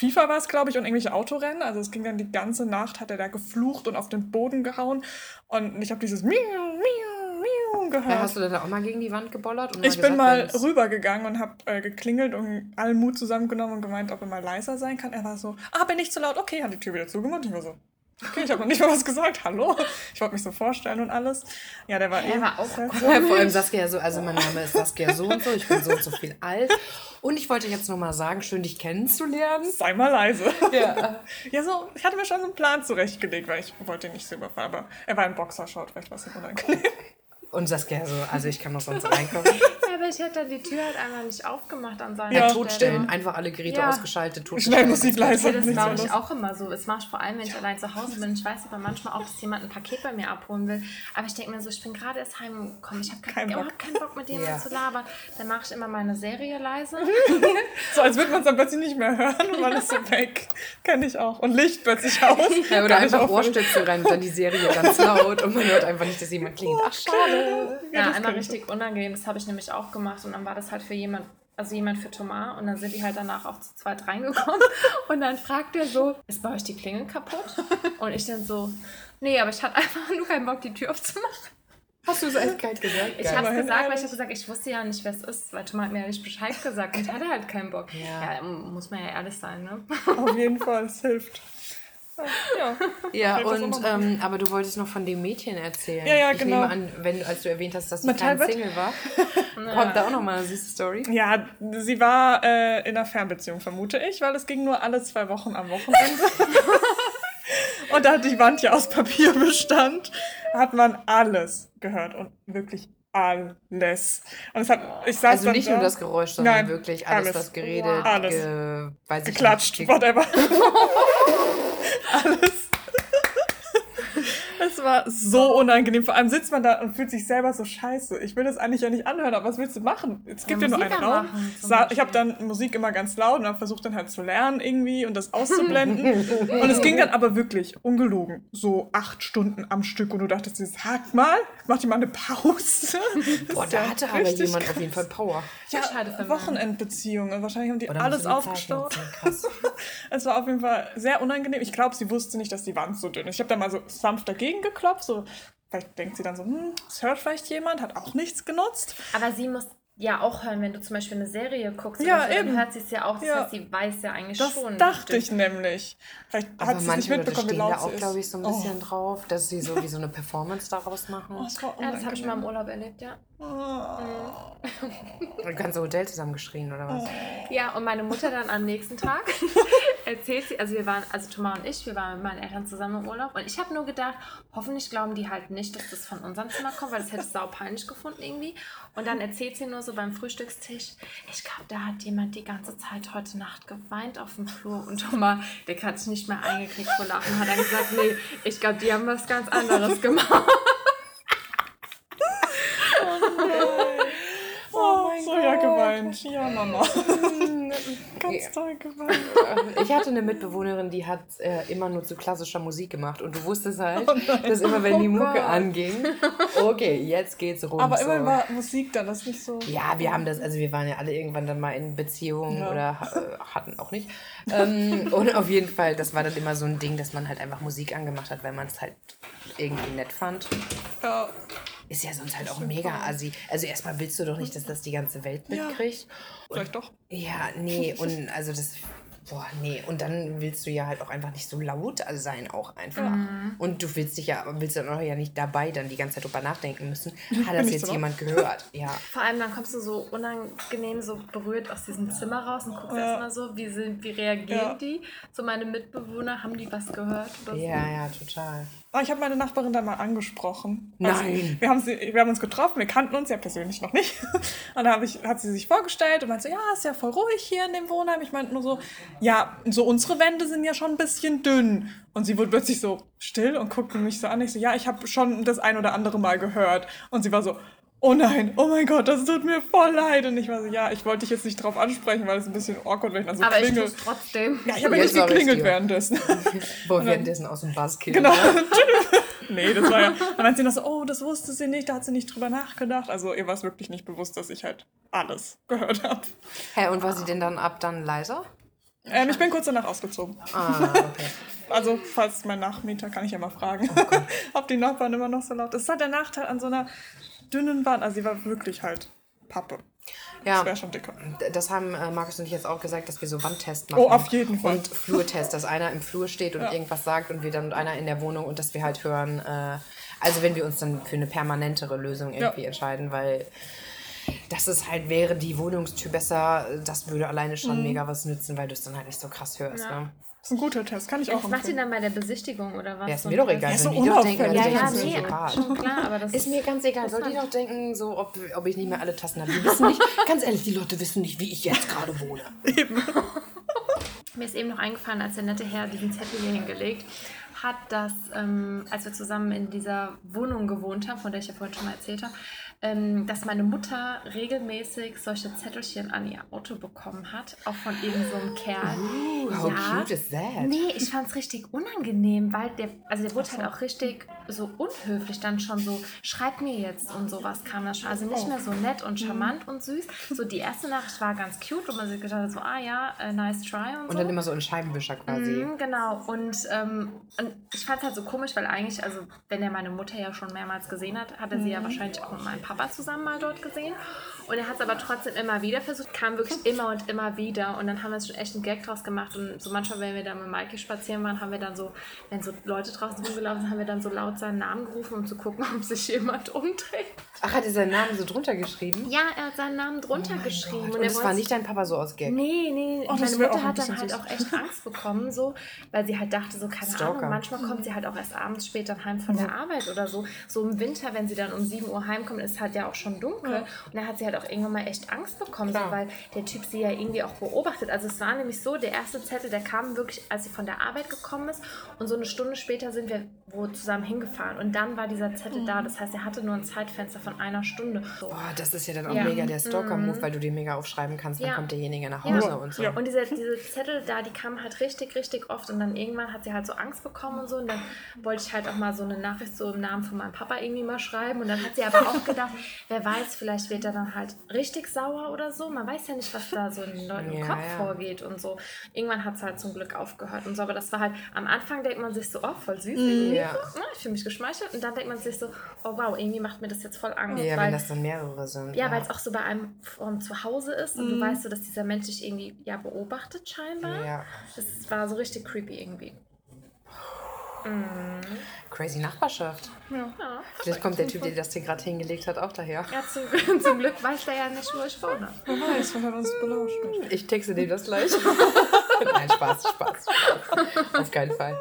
FIFA war es, glaube ich, und irgendwelche Autorennen. Also es ging dann die ganze Nacht, hat er da geflucht und auf den Boden gehauen. Und ich habe dieses Miau, Miau, Miau Ja, gehört. hast du denn da auch mal gegen die Wand gebollert? Und ich gesagt, bin mal rübergegangen und habe äh, geklingelt und allen Mut zusammengenommen und gemeint, ob er mal leiser sein kann. Er war so, ah, bin ich zu laut? Okay, hat die Tür wieder zugemacht. Ich war so, okay, ich habe noch nicht mal was gesagt. Hallo? Ich wollte mich so vorstellen und alles. Ja, der war Er eh war auch Ja, vor allem Saskia so, also mein Name ist Saskia so und so, ich bin so und so viel alt. Und ich wollte jetzt nochmal sagen, schön dich kennenzulernen. Sei mal leise. Ja. Ja, so, ich hatte mir schon so einen Plan zurechtgelegt, weil ich wollte ihn nicht so überfallen, aber er war ein Boxershort, vielleicht war es ihm unangenehm. Und Saskia so, also ich kann noch sonst reinkommen. Ja, aber ich hätte dann die Tür halt einmal nicht aufgemacht an seiner Ja. Ja, Stelle. totstellen, einfach alle Geräte Ja. ausgeschaltet, Schnell totstellen. Musik leise. Ja, das mache so ich auch immer so. Das mache ich vor allem, wenn ich allein zu Hause bin. Ich weiß aber manchmal auch, dass jemand ein Paket bei mir abholen will. Aber ich denke mir so, ich bin gerade erst heimgekommen. Ich habe Kein überhaupt keinen Bock, mit jemandem Ja. zu labern. Dann mache ich immer meine Serie leise. So, als würde man es dann plötzlich nicht mehr hören und man ist so weg. Kenne ich auch. Und Licht plötzlich aus. Ja, oder einfach Ohrstöpsel rein und dann die Serie ganz laut und man hört einfach nicht, dass jemand klingt. Ach, schade. Ja, das einmal richtig unangenehm. Das habe ich nämlich auch gemacht. Und dann war das halt für jemand, also jemand für Thomas. Und dann sind die halt danach auch zu zweit reingekommen. Und dann fragt er so, ist bei euch die Klingel kaputt? Und ich dann so, nee, aber ich hatte einfach nur keinen Bock, die Tür aufzumachen. Hast du so eiskalt gesagt? Ich habe Immerhin gesagt, weil ich habe gesagt, ich wusste ja nicht, wer es ist, weil Thomas hat mir ja nicht Bescheid gesagt und hatte halt keinen Bock. Ja. Ja, muss man ja ehrlich sein, ne? Auf jeden Fall, es hilft. Ja, Ja, das und ähm, aber du wolltest noch von dem Mädchen erzählen. Ja, ja, ich genau. nehme an, wenn, als du erwähnt hast, dass sie kein? Single war, kommt da auch noch mal eine süße Story. ja sie war äh, in einer Fernbeziehung, vermute ich, weil es ging nur alle zwei Wochen am Wochenende. und da die Wand ja aus Papier bestand, hat man alles gehört und wirklich alles. Und es hat, ich saß Also nicht da, nur das Geräusch, sondern Nein, wirklich alles, alles. was geredet, Wow. Alles. Ge, weiß ich geklatscht, whatever. Alles. War so unangenehm. Vor allem sitzt man da und fühlt sich selber so scheiße. Ich will das eigentlich ja nicht anhören, aber was willst du machen? Es gibt ja, nur Musik einen Raum. Sa- Ich habe dann Musik immer ganz laut und habe versucht dann halt zu lernen irgendwie und das auszublenden. und es ging dann aber wirklich ungelogen so acht Stunden am Stück und du dachtest dir, sag mal, mach dir mal eine Pause. Boah, Das da ja hatte aber jemand auf krass. jeden Fall Power. Ja. Wochenendbeziehungen. Wahrscheinlich haben die Oder alles aufgestaut. Es war auf jeden Fall sehr unangenehm. Ich glaube, sie wusste nicht, dass die Wand so dünn ist. Ich habe da mal so sanft dagegen geklopft. So, vielleicht denkt sie dann so, hm, es hört vielleicht jemand, hat auch nichts genutzt. Aber sie muss ja auch hören, wenn du zum Beispiel eine Serie guckst. Ja, so, eben. Dann hört sie es ja auch. Das Ja. heißt, sie weiß ja eigentlich Das schon. dachte ich nämlich. Vielleicht Aber hat sie nicht manche Leute mitbekommen, wie stehen da laut auch, glaube ich, so ein Oh. bisschen drauf, dass sie so wie so eine Performance daraus machen. Oh, das Ja, das habe ich mal im. Urlaub erlebt, ja. Oh. Und ganze Hotel zusammengeschrien oder was? Ja, und meine Mutter dann am nächsten Tag erzählt sie, also wir waren, also Thomas und ich, wir waren mit meinen Eltern zusammen im Urlaub und ich habe nur gedacht, hoffentlich glauben die halt nicht, dass das von unserem Zimmer kommt, weil das hätte ich sau peinlich gefunden irgendwie. Und dann erzählt sie nur so beim Frühstückstisch, ich glaube, da hat jemand die ganze Zeit heute Nacht geweint auf dem Flur und Thomas, der hat sich nicht mehr eingekriegt vor Lachen, hat dann gesagt, nee, ich glaube, die haben was ganz anderes gemacht. Ja, Mama. Ganz Ja. toll geweint. Ich hatte eine Mitbewohnerin, die hat äh, immer nur zu klassischer Musik gemacht und du wusstest halt, dass immer wenn die Oh Mucke Gott. anging, okay, jetzt geht's rum. Aber so. immerhin war Musik dann, das ist nicht so. Ja, wir haben das, also wir waren ja alle irgendwann dann mal in Beziehungen Ja. oder äh, hatten auch nicht. Ähm, und auf jeden Fall, das war dann immer so ein Ding, dass man halt einfach Musik angemacht hat, weil man es halt irgendwie nett fand. Ja. Ist ja sonst halt auch mega assi. Also erstmal willst du doch nicht, dass das die ganze Welt Ja. mitkriegt. Vielleicht doch. Ja, nee, und also das, boah, nee. Und dann willst du ja halt auch einfach nicht so laut sein, auch einfach. Und du willst dich ja, willst dann auch ja nicht dabei dann die ganze Zeit drüber nachdenken müssen. Hat das jetzt so. jemand gehört? Ja. Vor allem dann kommst du so unangenehm, so berührt aus diesem Zimmer raus und guckst Ja. erstmal so, wie, sind, wie reagieren Ja. die? So meine Mitbewohner, haben die was gehört? Oder so? Ja, ja, total. Ah, ich habe meine Nachbarin dann mal angesprochen. Nein. Also, wir, haben sie, wir haben uns getroffen, wir kannten uns ja persönlich noch nicht. Und da hab ich, hat sie sich vorgestellt und meinte so, ja, ist ja voll ruhig hier in dem Wohnheim. Ich meinte nur so, ja, so unsere Wände sind ja schon ein bisschen dünn. Und sie wurde plötzlich so still und guckte mich so an. Ich so, ja, ich habe schon das ein oder andere Mal gehört. Und sie war so, oh nein, oh mein Gott, das tut mir voll leid. Und ich war so, ja, ich wollte dich jetzt nicht drauf ansprechen, weil es ein bisschen awkward, wenn ich dann so Aber ich klingel. tue es trotzdem. Ja, ich habe ja Jetzt nicht geklingelt währenddessen. Wo währenddessen aus dem Buzzkill. Genau. nee, das war ja. Dann meint sie noch so, oh, das wusste sie nicht, da hat sie nicht drüber nachgedacht. Also ihr war es wirklich nicht bewusst, dass ich halt alles gehört habe. Hä, und war sie denn dann ab dann leiser? Ähm, ich bin kurz danach ausgezogen. Ah, okay. Also, falls mein Nachmieter, kann ich ja mal fragen, ob die Nachbarn immer noch so laut ist. Das ist halt der Nachteil an so einer dünnen Wand. Also, sie war wirklich halt Pappe. Ja, Das wäre schon dicker. das haben äh, Markus und ich jetzt auch gesagt, dass wir so Wandtests machen. Oh, auf jeden Fall. Und Flurtest, dass einer im Flur steht und Ja. irgendwas sagt und wir dann und einer in der Wohnung und dass wir halt hören, äh, also wenn wir uns dann für eine permanentere Lösung irgendwie Ja. entscheiden, weil das ist halt, wäre die Wohnungstür besser, das würde alleine schon Mhm. mega was nützen, weil du es dann halt nicht so krass hörst. Ja. Ne? Das ist ein guter Test, kann ich auch Was macht ihr dann bei der Besichtigung oder was? Ja, ist So mir doch egal. Ja, so die doch denken, unauffällig. Ja, ich ja, nee, schon klar, aber das Ist mir ganz egal. Soll die doch denken, so, ob, ob ich nicht mehr alle Tassen habe. Die wissen nicht, ganz ehrlich, die Leute wissen nicht, wie ich jetzt gerade wohne. Mir ist eben noch eingefallen, als der nette Herr diesen Zettel hier hingelegt hat, dass, ähm, als wir zusammen in dieser Wohnung gewohnt haben, von der ich ja vorhin schon mal erzählt habe, ähm, dass meine Mutter regelmäßig solche Zettelchen an ihr Auto bekommen hat, auch von irgendeinem so einem Kerl. Ooh, how cute is that? Nee, ich fand es richtig unangenehm, weil der, also der wurde halt auch richtig so unhöflich dann schon so, schreib mir jetzt und sowas kam da schon. Also nicht mehr so nett und charmant und süß. So die erste Nachricht war ganz cute und man sich gedacht hat so, ah ja, äh, nice try und so. Und dann immer so ein Scheibenwischer quasi. Mhm, genau. Und, ähm, und ich fand es halt so komisch, weil eigentlich, also wenn er meine Mutter ja schon mehrmals gesehen hat, hat er sie ja wahrscheinlich auch mit meinem Papa zusammen mal dort gesehen. Und er hat es aber trotzdem immer wieder versucht, kam wirklich immer und immer wieder. Und dann haben wir uns schon echt einen Gag draus gemacht. Und so manchmal, wenn wir dann mit Maike spazieren waren, haben wir dann so, wenn so Leute draußen rumgelaufen sind, haben wir dann so laut seinen Namen gerufen, um zu gucken, ob sich jemand umdreht. Ach, hat er seinen Namen so drunter geschrieben? Ja, er hat seinen Namen drunter geschrieben. Und er es war nicht dein Papa so aus Gag. Nee, nee, Oh, das meine Mutter hat dann halt süß. auch echt Angst bekommen, so, weil sie halt dachte, so, keine Stalker. Ahnung, manchmal kommt sie halt auch erst abends später heim von der Arbeit oder so. So im Winter, wenn sie dann um 7 Uhr heimkommt, ist halt ja auch schon dunkel. Und da hat sie halt auch irgendwann mal echt Angst bekommen, so, weil der Typ sie ja irgendwie auch beobachtet. Also es war nämlich so, der erste Zettel, der kam wirklich, als sie von der Arbeit gekommen ist. Und so eine Stunde später sind wir wo zusammen hingefahren. Und dann war dieser Zettel da. Das heißt, er hatte nur ein Zeitfenster von einer Stunde. So. Boah, das ist ja dann auch Ja. mega der Stalker-Move, weil du dir mega aufschreiben kannst, wann Ja. kommt derjenige nach Ja. Hause und so. Ja. Und diese, diese Zettel da, die kamen halt richtig, richtig oft. Und dann irgendwann hat sie halt so Angst bekommen und so. Und dann wollte ich halt auch mal so eine Nachricht so im Namen von meinem Papa irgendwie mal schreiben. Und dann hat sie aber auch gedacht, wer weiß, vielleicht wird er dann halt richtig sauer oder so. Man weiß ja nicht, was da so in den Leuten im Ja, Kopf ja. vorgeht und so. Irgendwann hat es halt zum Glück aufgehört und so. Aber das war halt, am Anfang denkt man sich so, oh, voll süß. Ja. Ja, ich fühle mich geschmeichelt. Und dann denkt man sich so, oh wow, irgendwie macht mir das jetzt voll Angst. Ja, weil, wenn das dann mehrere sind. ja, weil es auch so bei einem vom Zuhause ist und Mhm. du weißt so, dass dieser Mensch dich irgendwie ja beobachtet scheinbar. Ja. Das war so richtig creepy irgendwie. Crazy Nachbarschaft. Ja. Ja, Vielleicht kommt der Typ, der das hier gerade hingelegt hat, auch daher. ja zum, zum Glück weiß der ja nicht, wo ich wohne. Wer weiß, wer hat uns belauscht. Ich texte dem das gleich. Nein, Spaß, Spaß, Spaß. Auf keinen Fall.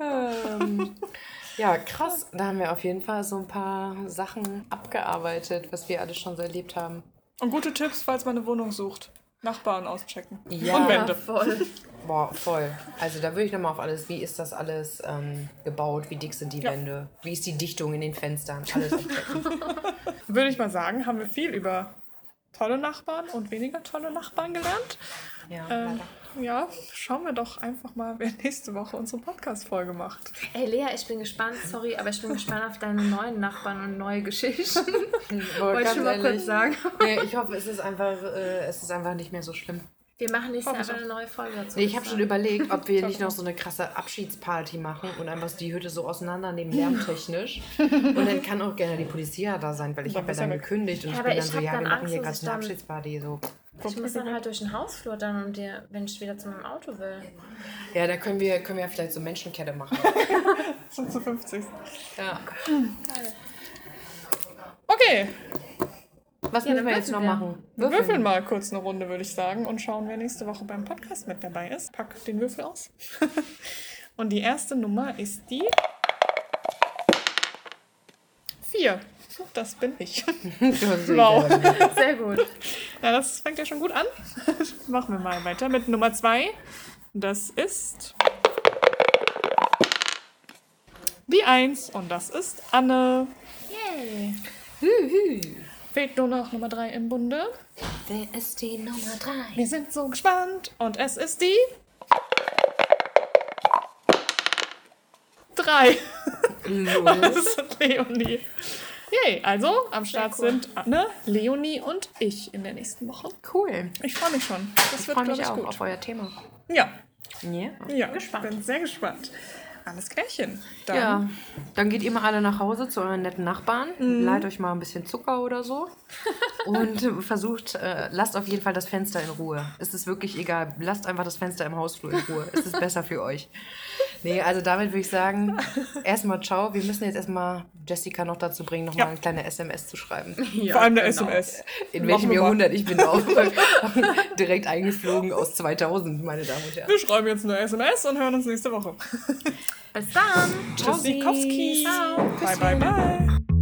Ähm, ja, krass. Da haben wir auf jeden Fall so ein paar Sachen abgearbeitet, was wir alles schon so erlebt haben. Und gute Tipps, falls man eine Wohnung sucht. Nachbarn auschecken. Ja. Und Wände. voll. Boah, voll. Also da würde ich nochmal auf alles, wie ist das alles ähm, gebaut, wie dick sind die Ja. Wände, wie ist die Dichtung in den Fenstern, alles abchecken. Würde ich mal sagen, haben wir viel über tolle Nachbarn und weniger tolle Nachbarn gelernt. Ja, Ähm, ja, schauen wir doch einfach mal, wer nächste Woche unsere Podcast-Folge macht. Ey, Lea, ich bin gespannt, sorry, aber ich bin gespannt auf deine neuen Nachbarn und neue Geschichten. Wollte ich schon mal ehrlich. kurz sagen. Nee, ich hoffe, es ist einfach, äh, es ist einfach nicht mehr so schlimm. Wir machen nächstes Jahr einfach eine neue Folge dazu. Nee, ich habe schon überlegt, ob wir nicht noch so eine krasse Abschiedsparty machen und einfach die Hütte so auseinandernehmen, lärmtechnisch. Und dann kann auch gerne die Polizei da sein, weil ich habe ja dann gekündigt und Ja, ich bin dann ich so, ja, dann wir machen hier gerade eine Abschiedsparty. So. Ich muss dann halt durch den Hausflur dann, und dir, wenn ich wieder zu meinem Auto will. Ja, da können wir, können wir vielleicht so Menschenkette machen. Sind zu 50. Ja. Okay, Was Ja, müssen wir jetzt noch würfeln wir. machen? wir würfeln mal kurz eine Runde, würde ich sagen, und schauen, wer nächste Woche beim Podcast mit dabei ist. Pack den Würfel aus. und die erste Nummer ist die 4. Das bin ich. Wow. Sehr gut. Ja, das fängt ja schon gut an. Machen wir mal weiter mit Nummer 2. Das ist die 1 und das ist Anne. Yay. Fehlt nur noch Nummer 3 im Bunde. Wer ist die Nummer 3? Wir sind so gespannt und es ist die 3. Das ist Leonie. Yay, also am Start cool. sind Anne, Leonie und ich in der nächsten Woche. Cool. Ich freue mich schon. Das Ich wird, freue mich ich, auch gut. auf euer Thema. Ja, Ja. ja. gespannt. bin sehr gespannt. Alles klärchen. Dann Ja, dann geht ihr mal alle nach Hause zu euren netten Nachbarn, leiht euch mal ein bisschen Zucker oder so und versucht, äh, lasst auf jeden Fall das Fenster in Ruhe. Es ist wirklich egal, lasst einfach das Fenster im Hausflur in Ruhe. Es ist besser für euch. Nee, also damit würde ich sagen, erstmal ciao. Wir müssen jetzt erstmal Jessica noch dazu bringen, nochmal Ja. eine kleine SMS zu schreiben. vor allem der genau. SMS. In Machen welchem. Jahrhundert ich bin auch direkt eingeflogen aus 2000, meine Damen und Herren. Wir schreiben jetzt eine SMS und hören uns nächste Woche. Bis dann. Tschüssikowski. Bye, bye, bye.